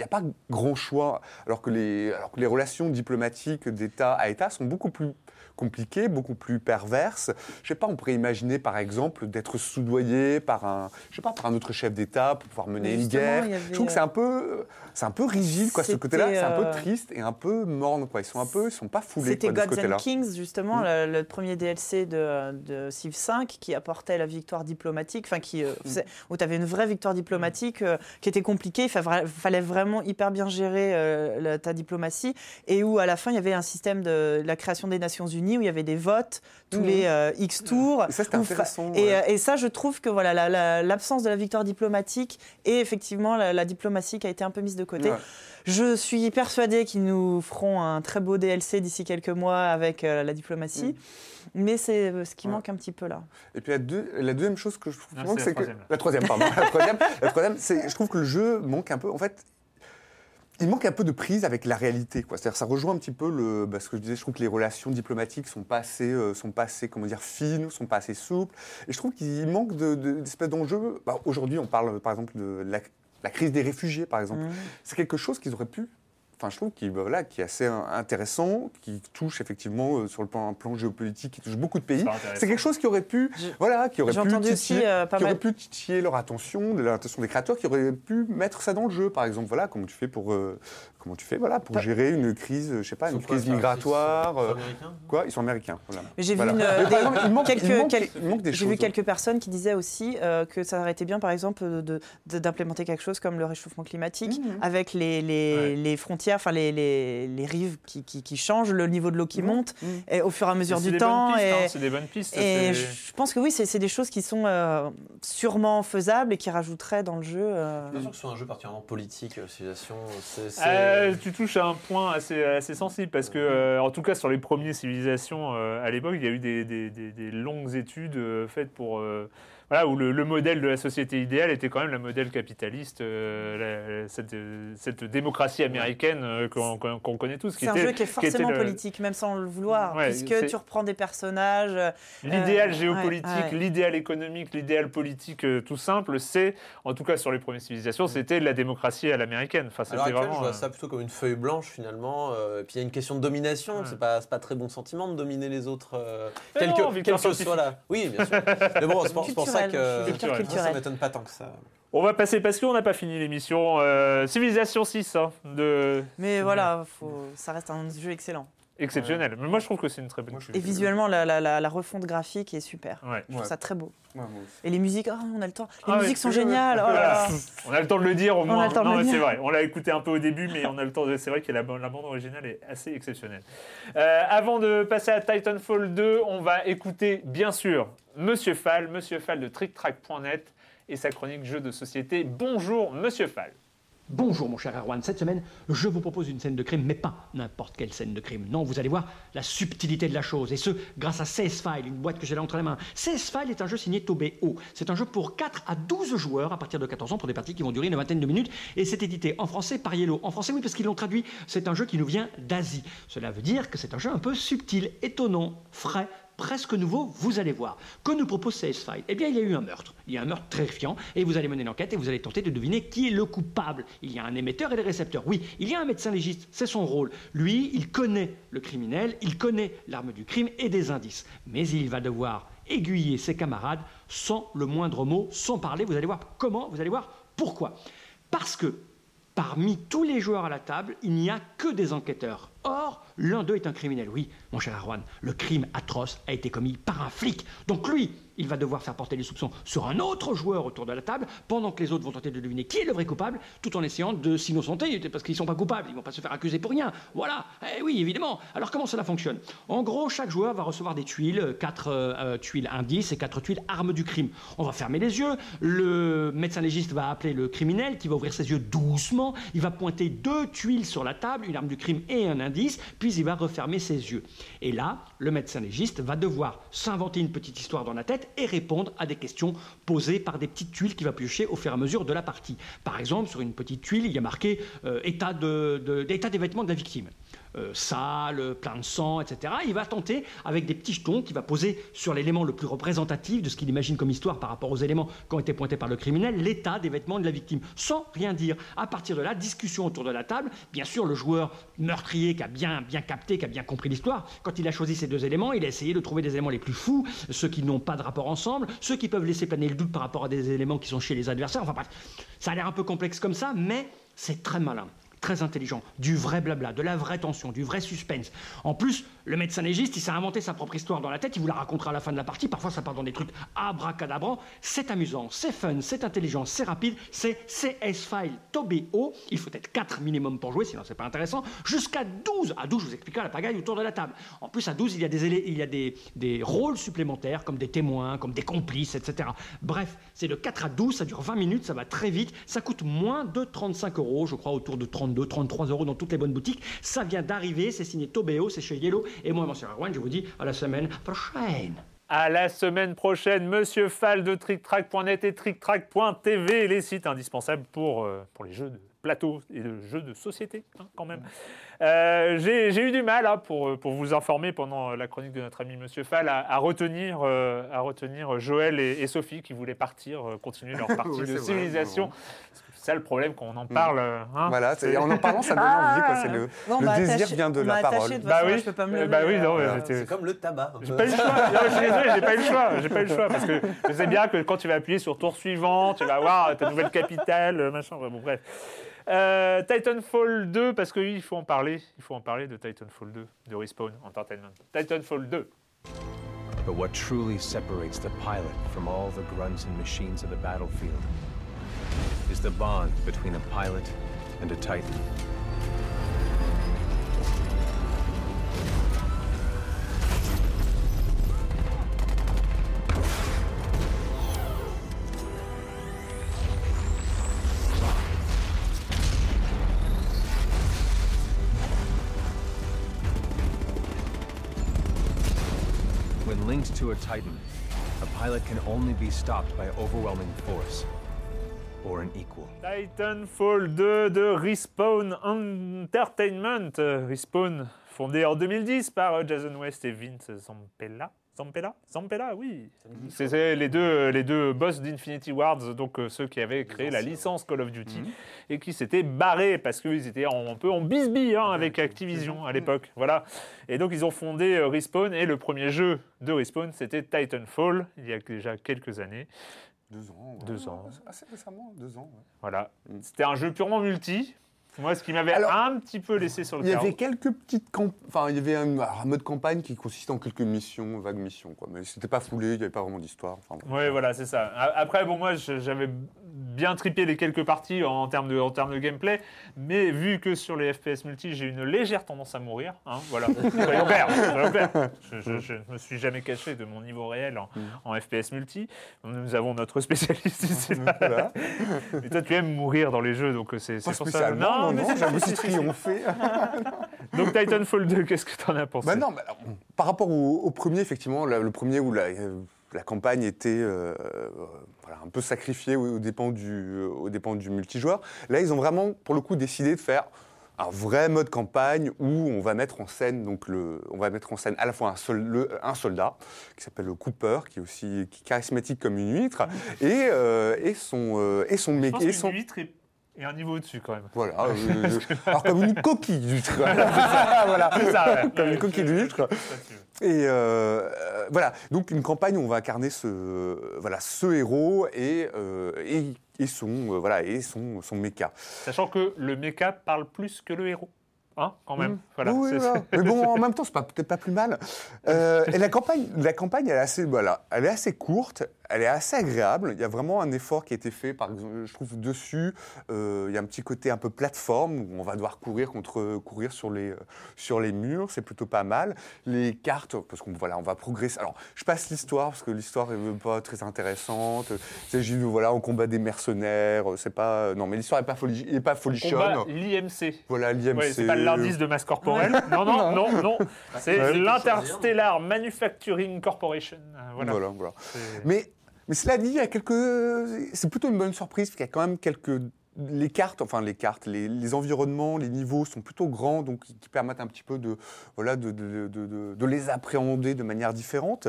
grand choix, alors que les relations diplomatiques d'État à État sont beaucoup plus compliquées, beaucoup plus perverses. Je sais pas, on pourrait imaginer par exemple d'être soudoyé par un, je sais pas, par un autre chef d'État pour pouvoir mener une guerre. Je trouve que c'est un peu, c'est un peu rigide quoi. Ce côté-là, c'est un peu euh, triste et un peu morne quoi. Ils sont un peu, ils sont pas foulés C'était Gods and Kings, justement, Mm. le, le premier DLC de, de Civ 5 qui apportait la victoire diplomatique, enfin, qui, euh, faisait- où tu avais une vraie victoire diplomatique euh, qui était compliquée. Il fa- fallait vraiment hyper bien gérer la- ta diplomatie et où à la fin il y avait un système de la création des Nations Unies où il y avait des votes tous Mhm. les euh, X tours. Et ça, c'était où fa- intéressant, Et, ouais. euh, et ça, je trouve que voilà, la- la- l'absence de la victoire diplomatique et effectivement la, la diplomatie qui a été un peu mise de côté. Ouais. Je suis persuadée qu'ils nous feront un très beau DLC d'ici quelques mois avec euh, la diplomatie. Mais c'est ce qui Ouais. manque un petit peu là. Et puis la, deux- la deuxième chose que je trouve Non, manque, c'est c'est la que troisième. la troisième, pardon, (laughs) la troisième, la troisième, c'est je trouve que le jeu manque un peu. En fait, il manque un peu de prise avec la réalité. quoi. C'est-à-dire, ça rejoint un petit peu le, bah, ce que je disais. Je trouve que les relations diplomatiques sont pas assez, euh, sont pas assez, comment dire, fines, sont pas assez souples. Et je trouve qu'il manque de- de- d'espèces d'enjeux. Bah, Aujourd'hui, on parle par exemple de la, la crise des réfugiés, par exemple. Mhm. C'est quelque chose qu'ils auraient pu. Enfin, je trouve qu'il bah, voilà, qui est assez in- intéressant, qui touche effectivement euh, sur le plan, un plan géopolitique, qui touche beaucoup de pays. C'est quelque chose qui aurait pu, J'ai- voilà, qui aurait j'ai pu entendu aussi, titiller, euh, pas qui mal- aurait pu titiller leur attention, de l'attention des créateurs, qui auraient pu mettre ça dans le jeu, par exemple. Voilà, comment tu fais pour, euh, comment tu fais, voilà, pour gérer une crise, je sais pas, Ils une sont quoi, crise migratoire. fils, euh, américain Quoi Ils sont américains. J'ai vu, manque, quelques, J'ai vu personnes qui disaient aussi euh, que ça aurait été bien, par exemple, de- de- d'implémenter quelque chose comme le réchauffement climatique, Mhm. avec les, les, Ouais. les frontières, enfin les, les, les rives qui, qui, qui changent, le niveau de l'eau qui Mhm. monte Mhm. et au fur et à mesure C'est du des temps. bonnes pistes, et hein, c'est des bonnes pistes. et je pense que oui, c'est c'est des choses qui sont euh, sûrement faisables et qui rajouteraient dans le jeu. euh, Bien sûr que ce soit un jeu particulièrement politique, civilisation. c'est- tu touches à un point assez, assez sensible parce que, euh, en tout cas, sur les premières civilisations euh, à l'époque, il y a eu des- des longues études euh, faites pour. Voilà, où le, le modèle de la société idéale était quand même le modèle capitaliste, euh, la- cette, cette démocratie américaine euh, qu'on connaît tous. C'est un jeu qui est forcément le- politique, même sans le vouloir, Ouais, puisque c'est- tu reprends des personnages. euh, L'idéal géopolitique, ouais, ouais. l'idéal économique, l'idéal politique euh, tout simple, c'est, en tout cas sur les premières civilisations, c'était la démocratie à l'américaine. Enfin, actuelle, vraiment. je vois euh, ça plutôt comme une feuille blanche finalement. euh, puis il y a une question de domination. Ouais. C'est pas, c'est pas très bon sentiment de dominer les autres. euh, quel que, soit là. Oui, bien sûr. Mais bon, c'est pour, c'est (laughs) pour ça Culturel, que ça m'étonne pas tant que ça. On va passer parce qu'on n'a pas fini l'émission. euh, Civilisation 6, hein, de... Mais voilà, faut, ça reste un jeu excellent. Exceptionnel. Mais moi, je trouve que c'est une très bonne Moi, je- Et visuellement, la, la- la- la refonte graphique est super. Ouais. Je trouve Ouais. ça très beau. Ouais, moi aussi. Et les musiques, oh, on a le temps. Les Ah ouais, musiques sont géniales. oh là là. (laughs) On a le temps de le dire au a moins. le temps de non, le mais c'est dire. vrai. On l'a écouté un peu au début, mais on a le temps de. C'est vrai que la, la bande originale est assez exceptionnelle. Euh, avant de passer à Titanfall 2, on va écouter bien sûr Monsieur Fall, Monsieur Fall de TrickTrack.net et sa chronique jeux de société. Bonjour Monsieur Fall. Bonjour mon cher Erwan, cette semaine je vous propose une scène de crime, mais pas n'importe quelle scène de crime. Non, vous allez voir la subtilité de la chose, et ce, grâce à CS File, une boîte que j'ai là entre les mains. CS File est un jeu signé Tobéo. C'est un jeu pour 4 à 12 joueurs à partir de 14 ans pour des parties qui vont durer une vingtaine de minutes, et c'est édité en français par Yellow. En français, oui, parce qu'ils l'ont traduit. C'est un jeu qui nous vient d'Asie. Cela veut dire que c'est un jeu un peu subtil, étonnant, frais, presque nouveau, vous allez voir. Que nous propose File? Eh bien, il y a eu un meurtre. Il y a un meurtre terrifiant, et vous allez mener l'enquête et vous allez tenter de deviner qui est le coupable. Il y a un émetteur et des récepteurs. Oui, il y a un médecin légiste, c'est son rôle. Lui, il connaît le criminel, il connaît l'arme du crime et des indices. Mais il va devoir aiguiller ses camarades sans le moindre mot, sans parler. Vous allez voir comment, vous allez voir pourquoi. Parce que parmi tous les joueurs à la table, il n'y a que des enquêteurs. Or, l'un d'eux est un criminel. Oui, mon cher Arwan, le crime atroce a été commis par un flic. Donc lui, il va devoir faire porter les soupçons sur un autre joueur autour de la table, pendant que les autres vont tenter de deviner qui est le vrai coupable, tout en essayant de s'innocenter, parce qu'ils ne sont pas coupables, ils ne vont pas se faire accuser pour rien. Voilà, eh oui, évidemment. Alors comment cela fonctionne? En gros, chaque joueur va recevoir des tuiles, quatre euh, tuiles indices et quatre tuiles armes du crime. On va fermer les yeux, le médecin légiste va appeler le criminel, qui va ouvrir ses yeux doucement, il va pointer deux tuiles sur la table, une arme du crime et un puis il va refermer ses yeux. Et là, le médecin légiste va devoir s'inventer une petite histoire dans la tête et répondre à des questions posées par des petites tuiles qu'il va piocher au fur et à mesure de la partie. Par exemple, sur une petite tuile, il y a marqué euh, état, des vêtements de la victime. Euh, sale, plein de sang, etc. Il va tenter, avec des petits jetons qu'il va poser sur l'élément le plus représentatif de ce qu'il imagine comme histoire par rapport aux éléments qui ont été pointés par le criminel, l'état des vêtements de la victime, sans rien dire. À partir de là, discussion autour de la table. Bien sûr, le joueur meurtrier qui a bien, bien capté, qui a bien compris l'histoire, quand il a choisi ces deux éléments, il a essayé de trouver des éléments les plus fous, ceux qui n'ont pas de rapport ensemble, ceux qui peuvent laisser planer le doute par rapport à des éléments qui sont chez les adversaires. Enfin bref, ça a l'air un peu complexe comme ça, mais c'est très malin très intelligent, du vrai blabla, de la vraie tension, du vrai suspense. En plus, le médecin légiste, il s'est inventé sa propre histoire dans la tête, il vous la racontera à la fin de la partie, parfois ça part dans des trucs abracadabrants. C'est amusant, c'est fun, c'est intelligent, c'est rapide, c'est CS File Tobéo. Il faut être 4 minimum pour jouer, sinon c'est pas intéressant. Jusqu'à 12, à 12 je vous expliquerai la pagaille autour de la table. En plus, à 12, il y a des, il y a des, des rôles supplémentaires, comme des témoins, comme des complices, etc. Bref, c'est de 4 à 12, ça dure 20 minutes, ça va très vite, ça coûte moins de 35 euros, je crois autour de 32, 33 euros dans toutes les bonnes boutiques. Ça vient d'arriver, c'est signé Tobéo, c'est chez Yellow. Et moi, monsieur Erwan, je vous dis à la semaine prochaine. À la semaine prochaine, Monsieur Fall de TrickTrack.net et TrickTrack.tv, les sites indispensables pour, euh, pour les jeux de plateau et de jeux de société, hein, quand même. Euh, J'ai eu du mal, hein, pour, pour vous informer pendant la chronique de notre ami Monsieur Fall, à, à retenir, euh, à retenir Joël et, et Sophie qui voulaient partir, euh, continuer leur (laughs) partie Oui, de vrai, civilisation. Ça le problème quand on en parle. euh, hein. Voilà, c'est- en en parlant, ça donne envie. quoi, c'est le Bon, le bah, désir attaché- vient de la attaché, parole. de toute Bah oui, je peux pas me Euh, lever. bah oui, non, euh, j'étais- C'est comme le tabac. J'ai pas eu le choix. Non, je suis désolé, j'ai pas eu le choix. J'ai pas eu le choix parce que je sais bien que quand tu vas appuyer sur tour suivant, tu vas avoir ta nouvelle capitale, euh, machin. Bon, bref. Euh, Titanfall 2, parce que oui, il faut en parler. Il faut en parler de Titanfall 2, de Respawn Entertainment. Titanfall 2. But what truly separates the pilot from all the grunts and machines of the battlefield is the bond between a pilot and a Titan. When linked to a Titan, a pilot can only be stopped by overwhelming force or an equal. Titanfall 2 de Respawn Entertainment. Euh, Respawn, fondé en 2010 par euh, Jason West et Vince Zampella. Zampella? Zampella, oui. C'est les deux, les deux boss d'Infinity Wards, donc euh, ceux qui avaient créé la licence Call of Duty et qui s'étaient barrés parce qu'ils étaient en- un peu en bisbille hein, avec Activision à l'époque. Voilà. Et donc ils ont fondé euh, Respawn et le premier jeu de Respawn c'était Titanfall il y a déjà quelques années. Deux ans. ouais. Deux ans. Assez récemment, deux ans. ouais. Voilà. C'était un jeu purement multi. Moi, ce qui m'avait Alors, un petit peu laissé sur le Il y carreau. avait quelques petites camp... enfin il y avait un, alors, un mode campagne qui consistait en quelques missions, vagues missions quoi, mais c'était pas foulé, il n'y avait pas vraiment d'histoire. Enfin, bon. Oui, voilà, c'est ça. A- Après, bon, moi, je- j'avais bien trippé les quelques parties en termes de, en termes de gameplay, mais vu que sur les FPS multi, j'ai une légère tendance à mourir, hein, voilà, (laughs) soyons clairs, soyons clairs. Je, je, je ne me suis jamais caché de mon niveau réel en, en FPS multi. Nous avons notre spécialiste ici. (laughs) Voilà. Et toi, tu aimes mourir dans les jeux, donc euh, c'est c'est Pas pour ça. spécialement, non, non, j'aime si, aussi si, si, si. triompher. Donc Titanfall 2, qu'est-ce que tu en as pensé? Bah non, bah alors, par rapport au, au premier, effectivement, la- le premier où la, euh, la campagne était euh, euh, voilà, un peu sacrifiée aux, dépens du, aux dépens du multijoueur, là, ils ont vraiment, pour le coup, décidé de faire un vrai mode campagne où on va mettre en scène donc le, on va mettre en scène à la fois un, sol- le- un soldat qui s'appelle le Cooper qui est aussi qui est charismatique comme une huître et, euh, et son euh, et son Je mec pense et qu'une son huître est, est un niveau au-dessus quand même. voilà (laughs) alors comme une (laughs) coquille d'huître (laughs) voilà, ça, ouais. comme une coquille d'huître et euh, euh, voilà, donc une campagne où on va incarner ce, voilà, ce héros et, euh, et, et son, euh, voilà, et son, son méca. Sachant que le mecha parle plus que le héros. Hein, quand même. Mm. Voilà. Oui, voilà. Mais bon, en même temps, c'est pas- peut-être pas plus mal. Euh, et la campagne, la campagne, elle est assez, voilà, elle est assez courte, elle est assez agréable. Il y a vraiment un effort qui a été fait, par exemple, je trouve dessus. euh, il y a un petit côté un peu plateforme où on va devoir courir contre, courir sur les, euh, sur les murs. C'est plutôt pas mal. Les cartes, parce qu'on voilà, on va progresser. Alors, je passe l'histoire parce que l'histoire est pas très intéressante. Il s'agit de voilà, on combat des mercenaires. C'est pas, non, mais l'histoire est pas folie, est pas folichonne. Combat l'IMC. Voilà, l'IMC. Ouais, c'est pas l'indice de masse corporelle. (laughs) Non, non, non, non. C'est Ouais. l'Interstellar Manufacturing Corporation. Voilà. Voilà, voilà. C'est- Mais, mais cela dit. C'est plutôt une bonne surprise, parce qu'il y a quand même quelques. Les cartes, enfin les cartes, les, environnements, les niveaux sont plutôt grands, donc qui, permettent un petit peu de, voilà, de, de, de- les appréhender de manière différente.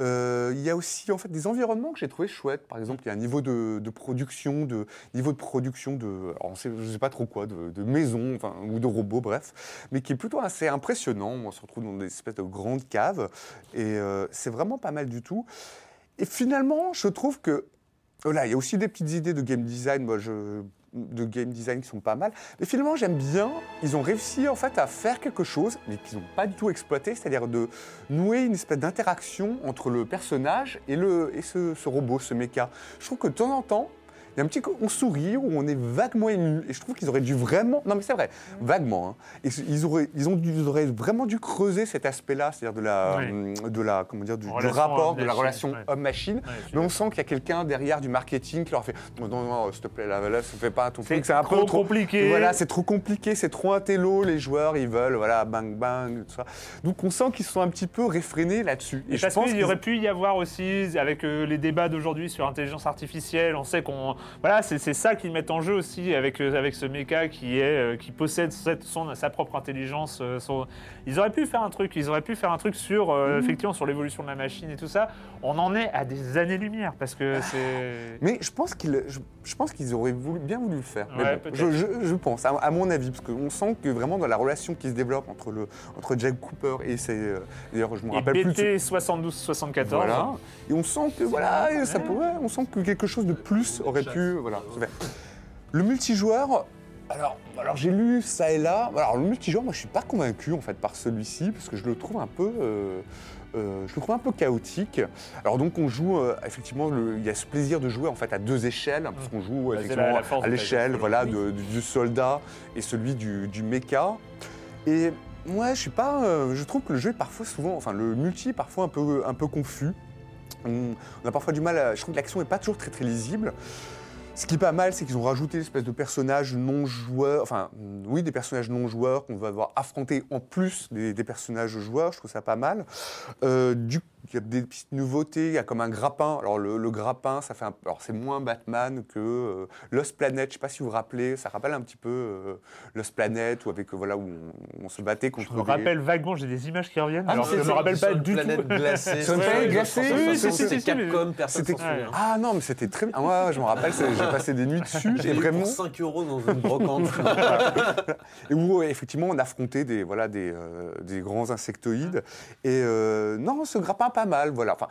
Euh, il y a aussi en fait des environnements que j'ai trouvé chouettes. Par exemple, il y a un niveau de, production, de niveau de production de, je sais pas trop quoi, de, maisons, enfin ou de robots, bref, mais qui est plutôt assez impressionnant. On se retrouve dans des espèces de grandes caves et euh, c'est vraiment pas mal du tout. Et finalement, je trouve que voilà, il y a aussi des petites idées de game design, moi, de game design qui sont pas mal. Mais finalement, j'aime bien. Ils ont réussi en fait à faire quelque chose, mais qu'ils n'ont pas du tout exploité, c'est-à-dire de nouer une espèce d'interaction entre le personnage et le et ce, ce robot, ce méca. Je trouve que de temps en temps. Il y a un petit on sourit où on est vaguement ému et je trouve qu'ils auraient dû vraiment non mais c'est vrai vaguement hein. Et ils auraient ils ont dû- ils auraient vraiment dû creuser cet aspect-là c'est-à-dire de la Oui. de la comment dire du, rapport de la relation ouais. homme-machine Ouais, mais on sent qu'il y a quelqu'un derrière du marketing qui leur fait non, non, non, s'il te plaît, là, là, ça fait pas ton truc, c'est un trop peu trop compliqué. Voilà, c'est trop compliqué, c'est trop intello, les joueurs, ils veulent, voilà, bang, bang, tout ça. Donc on sent qu'ils sont un petit peu réfrénés là-dessus. Et je parce pense qu'il y qu'ils- aurait pu y avoir aussi, avec euh, les débats d'aujourd'hui sur l'intelligence artificielle, on sait qu'on. Voilà, c'est c'est ça qu'ils mettent en jeu aussi avec, euh, avec ce méca qui, est, euh, qui possède cette- son, sa propre intelligence. euh, son- Ils auraient pu faire un truc, ils auraient pu faire un truc sur, euh, Mhm. effectivement, sur l'évolution de la machine et tout ça. On en est à des années-lumière parce que c'est. Mais je pense qu'ils, je, je pense qu'ils auraient voulu- bien voulu le faire. Ouais, bon, je, je- je pense, à, à mon avis, parce qu'on sent que vraiment dans la relation qui se développe entre le entre Jack Cooper et ses, euh, d'ailleurs je me Et rappelle plus. BT 72-74. Voilà. Et on sent que voilà, ça pourrait, on sent que quelque chose de plus aurait pu, voilà. Le multijoueur. Alors, alors j'ai lu ça et là. Alors le multijoueur, moi je suis pas convaincu en fait par celui-ci parce que je le trouve un peu, euh, euh, je le trouve un peu chaotique. Alors donc on joue euh, effectivement, le- il y a ce plaisir de jouer en fait à deux échelles parce qu'on joue Bah, effectivement à l'échelle, voilà, de- du, du soldat et celui du, du méca. Et moi, je suis pas, je trouve que le jeu est parfois souvent, enfin le multi est parfois un peu, un peu confus. On, on a parfois du mal à. Je trouve que l'action n'est pas toujours très très lisible. Ce qui est pas mal, c'est qu'ils ont rajouté une espèce de personnages non joueurs, enfin oui, des personnages non joueurs qu'on va devoir affronter en plus des, personnages joueurs. Je trouve ça pas mal. Euh, il y a des petites nouveautés. Il y a comme un grappin. Alors le, le grappin, ça fait un, alors c'est moins Batman que euh, Lost Planet. Je sais pas si vous vous rappelez. Ça rappelle un petit peu euh, Lost Planet ou avec euh, voilà où on, on se battait contre. Je me des- rappelle vaguement, j'ai des images qui reviennent, Ah, alors je me rappelle pas du tout. glacée. (laughs) Sur une planète glacée Oui, mais- Capcom, personne C'était s'en souvient. ah non mais c'était très bien. Moi je me rappelle, j'ai passé des nuits dessus J'ai vraiment. pour 5 euros dans une brocante. Et (laughs) où effectivement on affrontait des, voilà, des, euh, des grands insectoïdes. Et euh, non, ce grappin pas mal. Voilà. Enfin,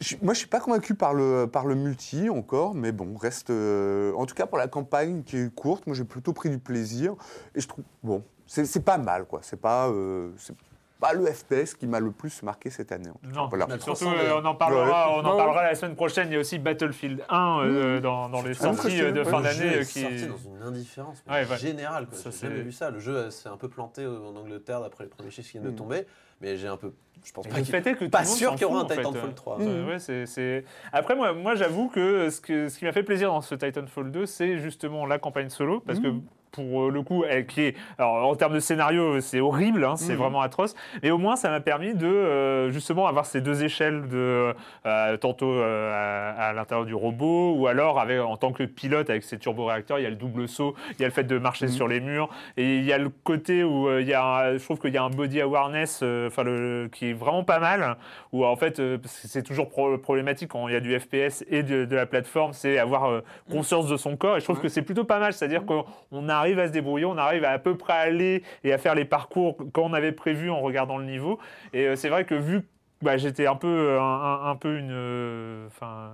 je- moi je suis pas convaincu par le, par le multi encore, mais bon, reste. euh, en tout cas pour la campagne qui est courte, moi j'ai plutôt pris du plaisir. Et je trouve, bon, c'est c'est pas mal quoi. C'est pas. euh, c'est- bah, le FPS qui m'a le plus marqué cette année. Non, Voilà. surtout, euh, on en parlera, on en Ouais. parlera la semaine prochaine. Il y a aussi Battlefield 1 euh, dans, dans les sorties de fin d'année est euh, qui sorti dans une indifférence Ouais, ouais. générale. J'ai jamais vu ça. Le jeu s'est un peu planté en Angleterre d'après les premiers chiffres qui viennent de tomber. Mais j'ai un peu. Je pense Et pas le qu'il fait est que pas sûr qu'il y aura un. Titanfall 3. Euh, ouais, c'est- Après, moi, moi j'avoue que ce, que ce qui m'a fait plaisir dans ce Titanfall 2, c'est justement la campagne solo, parce que pour euh, le coup, elle, qui est, alors, en termes de scénario, c'est horrible, hein, c'est vraiment atroce, mais au moins ça m'a permis de euh, justement avoir ces deux échelles de euh, tantôt euh, à, à l'intérieur du robot, ou alors avec, en tant que pilote avec ses turboréacteurs, il y a le double saut, il y a le fait de marcher sur les murs, et il y a le côté où il y a, je trouve qu'il y a un body awareness, enfin le, qui est vraiment pas mal, où en fait parce que c'est toujours pro- problématique quand il y a du FPS et de, de la plateforme, c'est avoir euh, conscience de son corps, et je trouve que c'est plutôt pas mal, c'est-à-dire qu'on on arrive à se débrouiller, on arrive à à peu près aller et à faire les parcours qu'on avait prévu en regardant le niveau, et euh, c'est vrai que vu que bah, j'étais un peu, euh, un, peu une, euh, enfin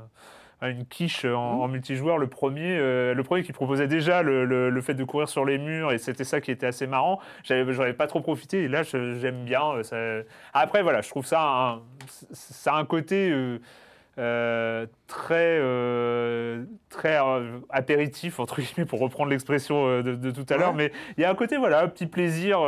une quiche en, en multijoueur. Le premier, euh, le premier qui proposait déjà le, le- le fait de courir sur les murs et c'était ça qui était assez marrant. J'avais, j'en avais pas trop profité et là j'aime bien. ça- Après voilà, je trouve ça, un, ça a un côté. euh, euh, très euh, très euh, apéritif entre guillemets pour reprendre l'expression de, de tout à l'heure mais il y a un côté voilà un petit plaisir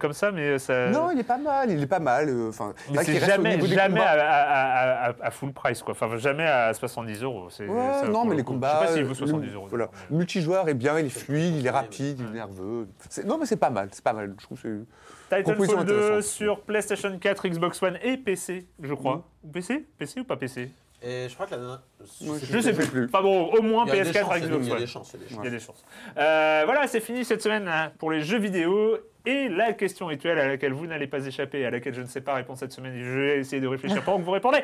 comme ça mais ça Non, il est pas mal, il est pas mal. Enfin, c'est jamais, jamais à, à- à- à- à full price, quoi. Enfin, jamais à 70 euros. Ouais, non, mais le les combats. Je sais pas s'il vaut 70 le- euros. Voilà. Le multijoueur est bien, il est fluide, il est rapide, il est nerveux. Non, mais c'est pas mal, c'est pas mal. Je trouve que Titanfall 2 intéressante. sur PlayStation 4, Xbox One et PC, je crois. Ou PC PC ou pas PC Et je crois que la dernière- Je sais plus. Enfin bon, au moins Il y a des PS4 chances, avec Xbox il y a des chances. Il y a des chances. Euh, voilà, c'est fini cette semaine hein, pour les jeux vidéo. Et la question rituelle à laquelle vous n'allez pas échapper, à laquelle je ne sais pas répondre cette semaine, je vais essayer de réfléchir pendant que vous répondez.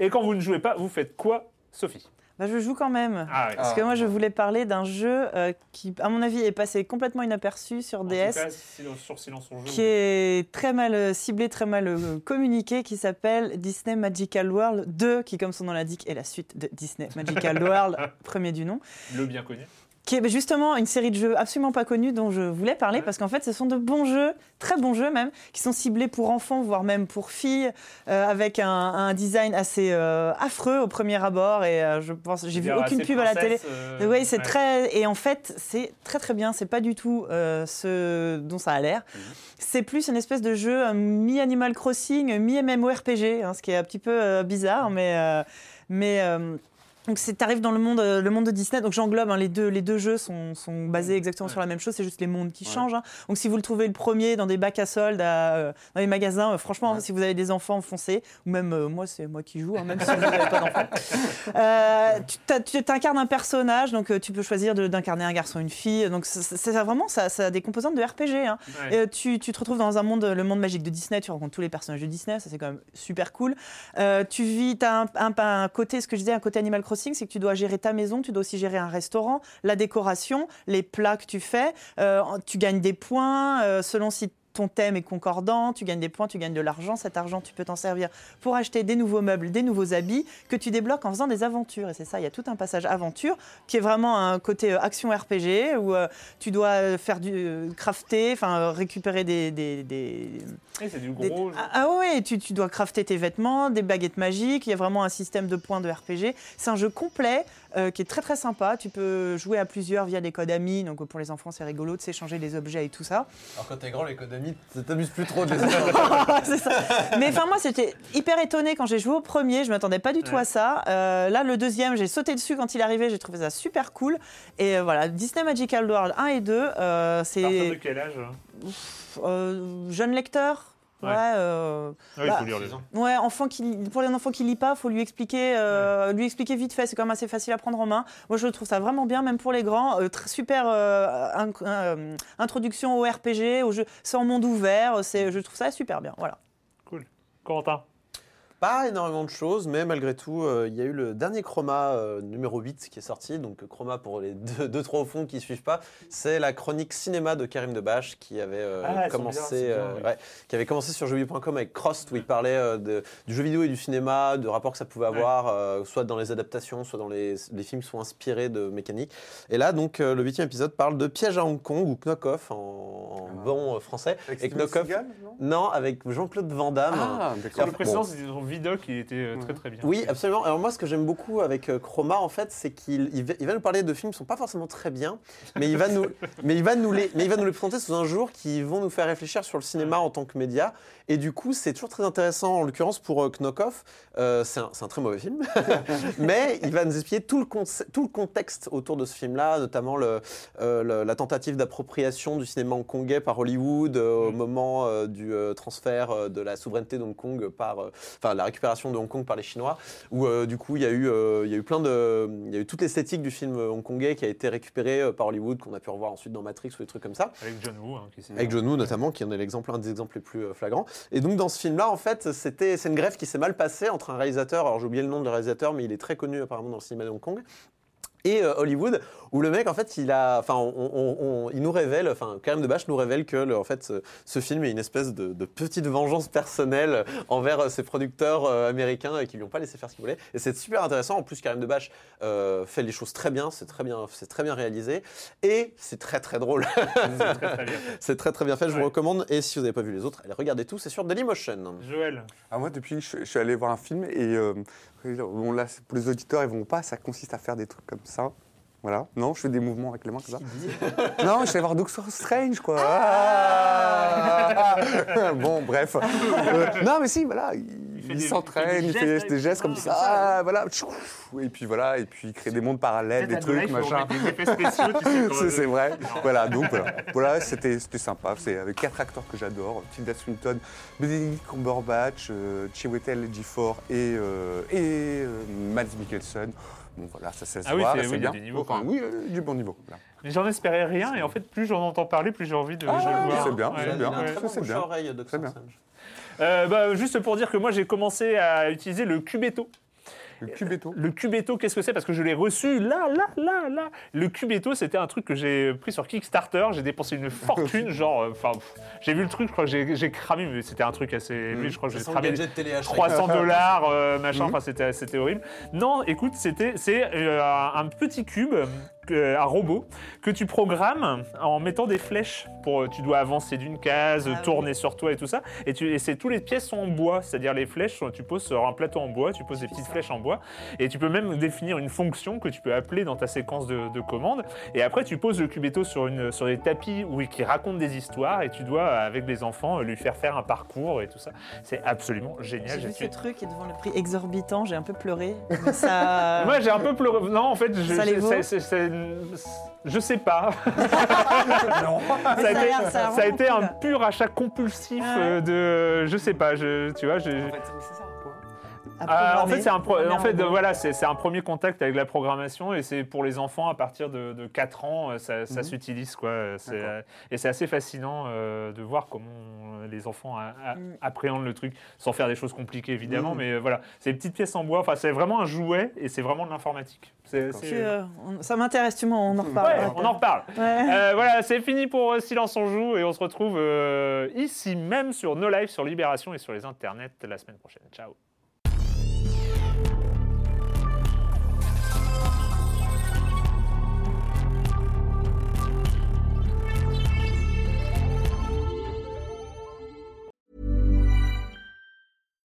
Et quand vous ne jouez pas, vous faites quoi, Sophie? Bah, je joue quand même. Ah. Parce que moi, je voulais parler d'un jeu euh, qui, à mon avis, est passé complètement inaperçu sur En tout DS. cas, sur Silence on joue. qui est très mal euh, ciblé, très mal euh, communiqué, qui s'appelle Disney Magical World 2, qui, comme son nom l'indique, est la suite de Disney Magical (laughs) World, premier du nom, Le bien connu. Qui est justement une série de jeux absolument pas connus dont je voulais parler, parce qu'en fait, ce sont de bons jeux, très bons jeux même, qui sont ciblés pour enfants, voire même pour filles, euh, avec un, un design assez euh, affreux au premier abord, et euh, je pense, j'ai vu aucune pub à la télé. Oui, c'est ouais. très. Et en fait, c'est très très bien. C'est pas du tout ce dont ça a l'air. Mhm. C'est plus une espèce de jeu euh, mi-Animal Crossing, mi-MMORPG, hein, ce qui est un petit peu bizarre, mais. euh, mais euh, donc tu arrives dans le monde, euh, le monde de Disney, donc j'englobe, hein, les, deux, les deux jeux sont, sont basés exactement sur la même chose, c'est juste les mondes qui changent. hein. Donc si vous le trouvez le premier dans des bacs à soldes, à, euh, dans les magasins, euh, franchement, si vous avez des enfants, foncez. Ou même euh, moi, c'est moi qui joue, hein, même (laughs) si vous n'avez pas d'enfants. Tu tu t'incarnes un personnage, donc tu peux choisir d'incarner un garçon, une fille. Donc c'est vraiment ça, ça a des composantes de RPG. hein. Et, tu, tu te retrouves dans un monde, le monde magique de Disney. Tu rencontres tous les personnages de Disney, ça c'est quand même super cool. Tu vis, t'as un, un, un côté, ce que je disais, un côté Animal Crossing, c'est que tu dois gérer ta maison, tu dois aussi gérer un restaurant, la décoration, les plats que tu fais. Euh, tu gagnes des points euh, selon si ton thème est concordant, tu gagnes des points, tu gagnes de l'argent. Cet argent, tu peux t'en servir pour acheter des nouveaux meubles, des nouveaux habits que tu débloques en faisant des aventures. Et c'est ça, il y a tout un passage aventure qui est vraiment un côté euh, action RPG où euh, tu dois euh, faire du euh, crafter, enfin récupérer des, des- des- c'est du des- gros. jeu. ah, ah ouais, tu, tu dois crafter tes vêtements, des baguettes magiques. Il y a vraiment un système de points de RPG. C'est un jeu complet euh, qui est très très sympa. Tu peux jouer à plusieurs via des codes amis. Donc pour les enfants, c'est rigolo de s'échanger les objets et tout ça. Alors quand t'es grand, les codes amis, ça t'amuse plus trop de les (laughs) C'est ça. Mais enfin, moi, c'était hyper étonné quand j'ai joué au premier. Je m'attendais pas du tout Ouais. à ça. Euh, là, le deuxième, j'ai sauté dessus quand il est arrivé. J'ai trouvé ça super cool. Et euh, voilà, Disney Magical World 1 et 2, euh, À partir de c'est quel âge hein? Euh, jeune lecteur. Ouais, Ouais. euh, Ah, Il Bah, faut lire les ans. Ouais, enfant qui, pour les enfants qui lit pas, faut lui expliquer, euh, lui expliquer vite fait. C'est quand même assez facile à prendre en main. Moi, je trouve ça vraiment bien, même pour les grands. Euh, super euh, in- euh, introduction au RPG, au jeu. C'est en monde ouvert. C'est, je trouve ça super bien. Voilà. Cool. Corentin? Pas énormément de choses, mais malgré tout, euh, il y a eu le dernier Chroma euh, numéro 8 qui est sorti. Donc Chroma, pour les (laughs) 2-3 au fond qui ne suivent pas, c'est la chronique cinéma de Karim Debache qui avait, euh, Ah, commencé, bien, bien, oui. ouais, qui avait commencé sur jeuxvideo.com avec Crost où il parlait de- du jeu vidéo et du cinéma, de rapports que ça pouvait avoir, soit dans les adaptations, soit dans les, les films qui sont inspirés de mécanique. Et là, donc, le huitième épisode parle de Piège à Hong Kong ou Knock-Off en, en Ah. bon français. Avec Et Knock-Off, Seagal, non? Non, avec Jean-Claude Van Damme. Ah, d'accord. Vidoc, il était euh, très très bien. Oui, absolument. Alors moi, ce que j'aime beaucoup avec euh, Chroma, en fait, c'est qu'il il va, il va nous parler de films qui sont pas forcément très bien, mais il va nous, (laughs) mais il va nous les, mais il va nous les présenter sous un jour qui vont nous faire réfléchir sur le cinéma en tant que média. Et du coup, c'est toujours très intéressant, en l'occurrence pour euh, Knock-Off. Euh, c'est un, c'est un très mauvais film, (laughs) mais il va nous expliquer tout le, conce- tout le contexte autour de ce film-là, notamment le, euh, le- la tentative d'appropriation du cinéma hongkongais par Hollywood euh, au moment euh, du euh, transfert euh, de la souveraineté d'Hong Kong par, euh, enfin la récupération de Hong Kong par les Chinois, où euh, du coup il y a eu, euh, il y a eu plein de, il y a eu toute l'esthétique du film hongkongais qui a été récupérée euh, par Hollywood, qu'on a pu revoir ensuite dans Matrix ou des trucs comme ça. Avec John Woo. hein, qui Avec John Woo notamment, qui en est l'exemple, un des exemples les plus euh, flagrants. Et donc dans ce film-là, en fait, c'était, c'est une greffe qui s'est mal passée entre un réalisateur, alors j'ai oublié le nom du réalisateur, mais il est très connu apparemment dans le cinéma de Hong Kong. Et euh, Hollywood, où le mec, en fait, il a, enfin, on- on- on- il nous révèle, enfin, Karim Debache nous révèle que, le- en fait, ce, ce film est une espèce de, de petite vengeance personnelle envers euh, ses producteurs euh, américains et qui lui ont pas laissé faire ce qu'ils voulaient. Et c'est super intéressant. En plus, Karim Debache euh, fait les choses très bien, c'est très bien, c'est très bien réalisé, et c'est très très drôle. C'est très très bien. (laughs) très fait. Je vous recommande. Et si vous n'avez pas vu les autres, allez regarder tout. C'est sur Dailymotion. Joël. Ah, moi, depuis, je, je suis allé voir un film et euh, bon, là, pour les auditeurs, ils vont pas. Ça consiste à faire des trucs comme ça. Voilà. Non, je fais des mouvements avec les mains comme ça. (laughs) non, je allé voir Doctor Strange, quoi. Ah (laughs) bon, bref. Euh, non, mais si, voilà. Il, fait il des- il fait s'entraîne, des il fait gestes des gestes comme ça. comme ça. Ah, voilà. Et puis voilà, et puis il crée des mondes parallèles, des trucs, faut machin. (laughs) C'est vrai. Voilà, donc voilà. Voilà, c'était c'était sympa. C'est avec quatre acteurs que j'adore Tilda Swinton, Benedict Cumberbatch, euh, Chiwetel Ejiofor et, euh, et euh, Mads Mikkelsen. Bon, voilà, ça, ça se Ah oui, voit, c'est- oui, bien. du niveau, Enfin, quand même. oui, euh, du bon niveau. Mais j'en espérais rien, et en fait, plus j'en entends parler, plus j'ai envie de, Ah, le vois. c'est bien, Ouais, c'est bien. Ouais. c'est bouche bien. Euh, bah, juste pour dire que moi, j'ai commencé à utiliser le Cubetto. Le Cubetto. Le Cubetto, qu'est-ce que c'est? Parce que je l'ai reçu là, là, là, là. Le Cubetto, c'était un truc que j'ai pris sur Kickstarter. J'ai dépensé une fortune, (laughs) genre, euh, enfin, j'ai vu le truc, je crois que j'ai- cramé, mais c'était un truc assez élevé. Je crois que j'ai cramé gadget télé 300 (laughs) dollars, euh, machin. Mhm. Enfin, c'était, c'était horrible. Non, écoute, c'était, c'est euh, un petit cube. Euh, un robot que tu programmes en mettant des flèches pour tu dois avancer d'une case, Ah oui. tourner sur toi et tout ça et tu et c'est tous les pièces sont en bois, c'est-à-dire les flèches sont- tu poses sur un plateau en bois, tu poses des petites flèches en bois et tu peux même définir une fonction que tu peux appeler dans ta séquence de, de commandes. Et après, tu poses le cubetto sur, une, sur des tapis où, qui racontent des histoires et tu dois, avec les enfants, lui faire faire un parcours et tout ça. C'est absolument génial. J'ai vu ce truc et devant le prix exorbitant, j'ai un peu pleuré. Ça. (laughs) Moi, j'ai un peu pleuré. Non, en fait, je, Ça les vaut je sais pas. (laughs) Mais ça a été, l'air- ça a ça a vraiment été un pur achat compulsif ouais. euh, de. Je sais pas, je, tu vois. je- En fait, Ah, en fait, c'est un, pro- Programmer en fait, robot. voilà, c'est un premier contact avec la programmation et c'est pour les enfants à partir de, de 4 ans, euh, ça, Mhm. s'utilise quoi. Euh, et c'est assez fascinant euh, de voir comment euh, les enfants a- a- Mhm. appréhendent le truc, sans faire des choses compliquées évidemment, Mhm. mais euh, voilà, c'est des petites pièces en bois. Enfin, c'est vraiment un jouet et c'est vraiment de l'informatique. Euh, ça m'intéresse, tu m'en on en Ouais, reparle. on en reparle. Ouais. Euh, voilà, c'est fini pour euh, Silence on joue et on se retrouve euh, ici même sur No Live, sur Libération et sur les internets la semaine prochaine. Ciao.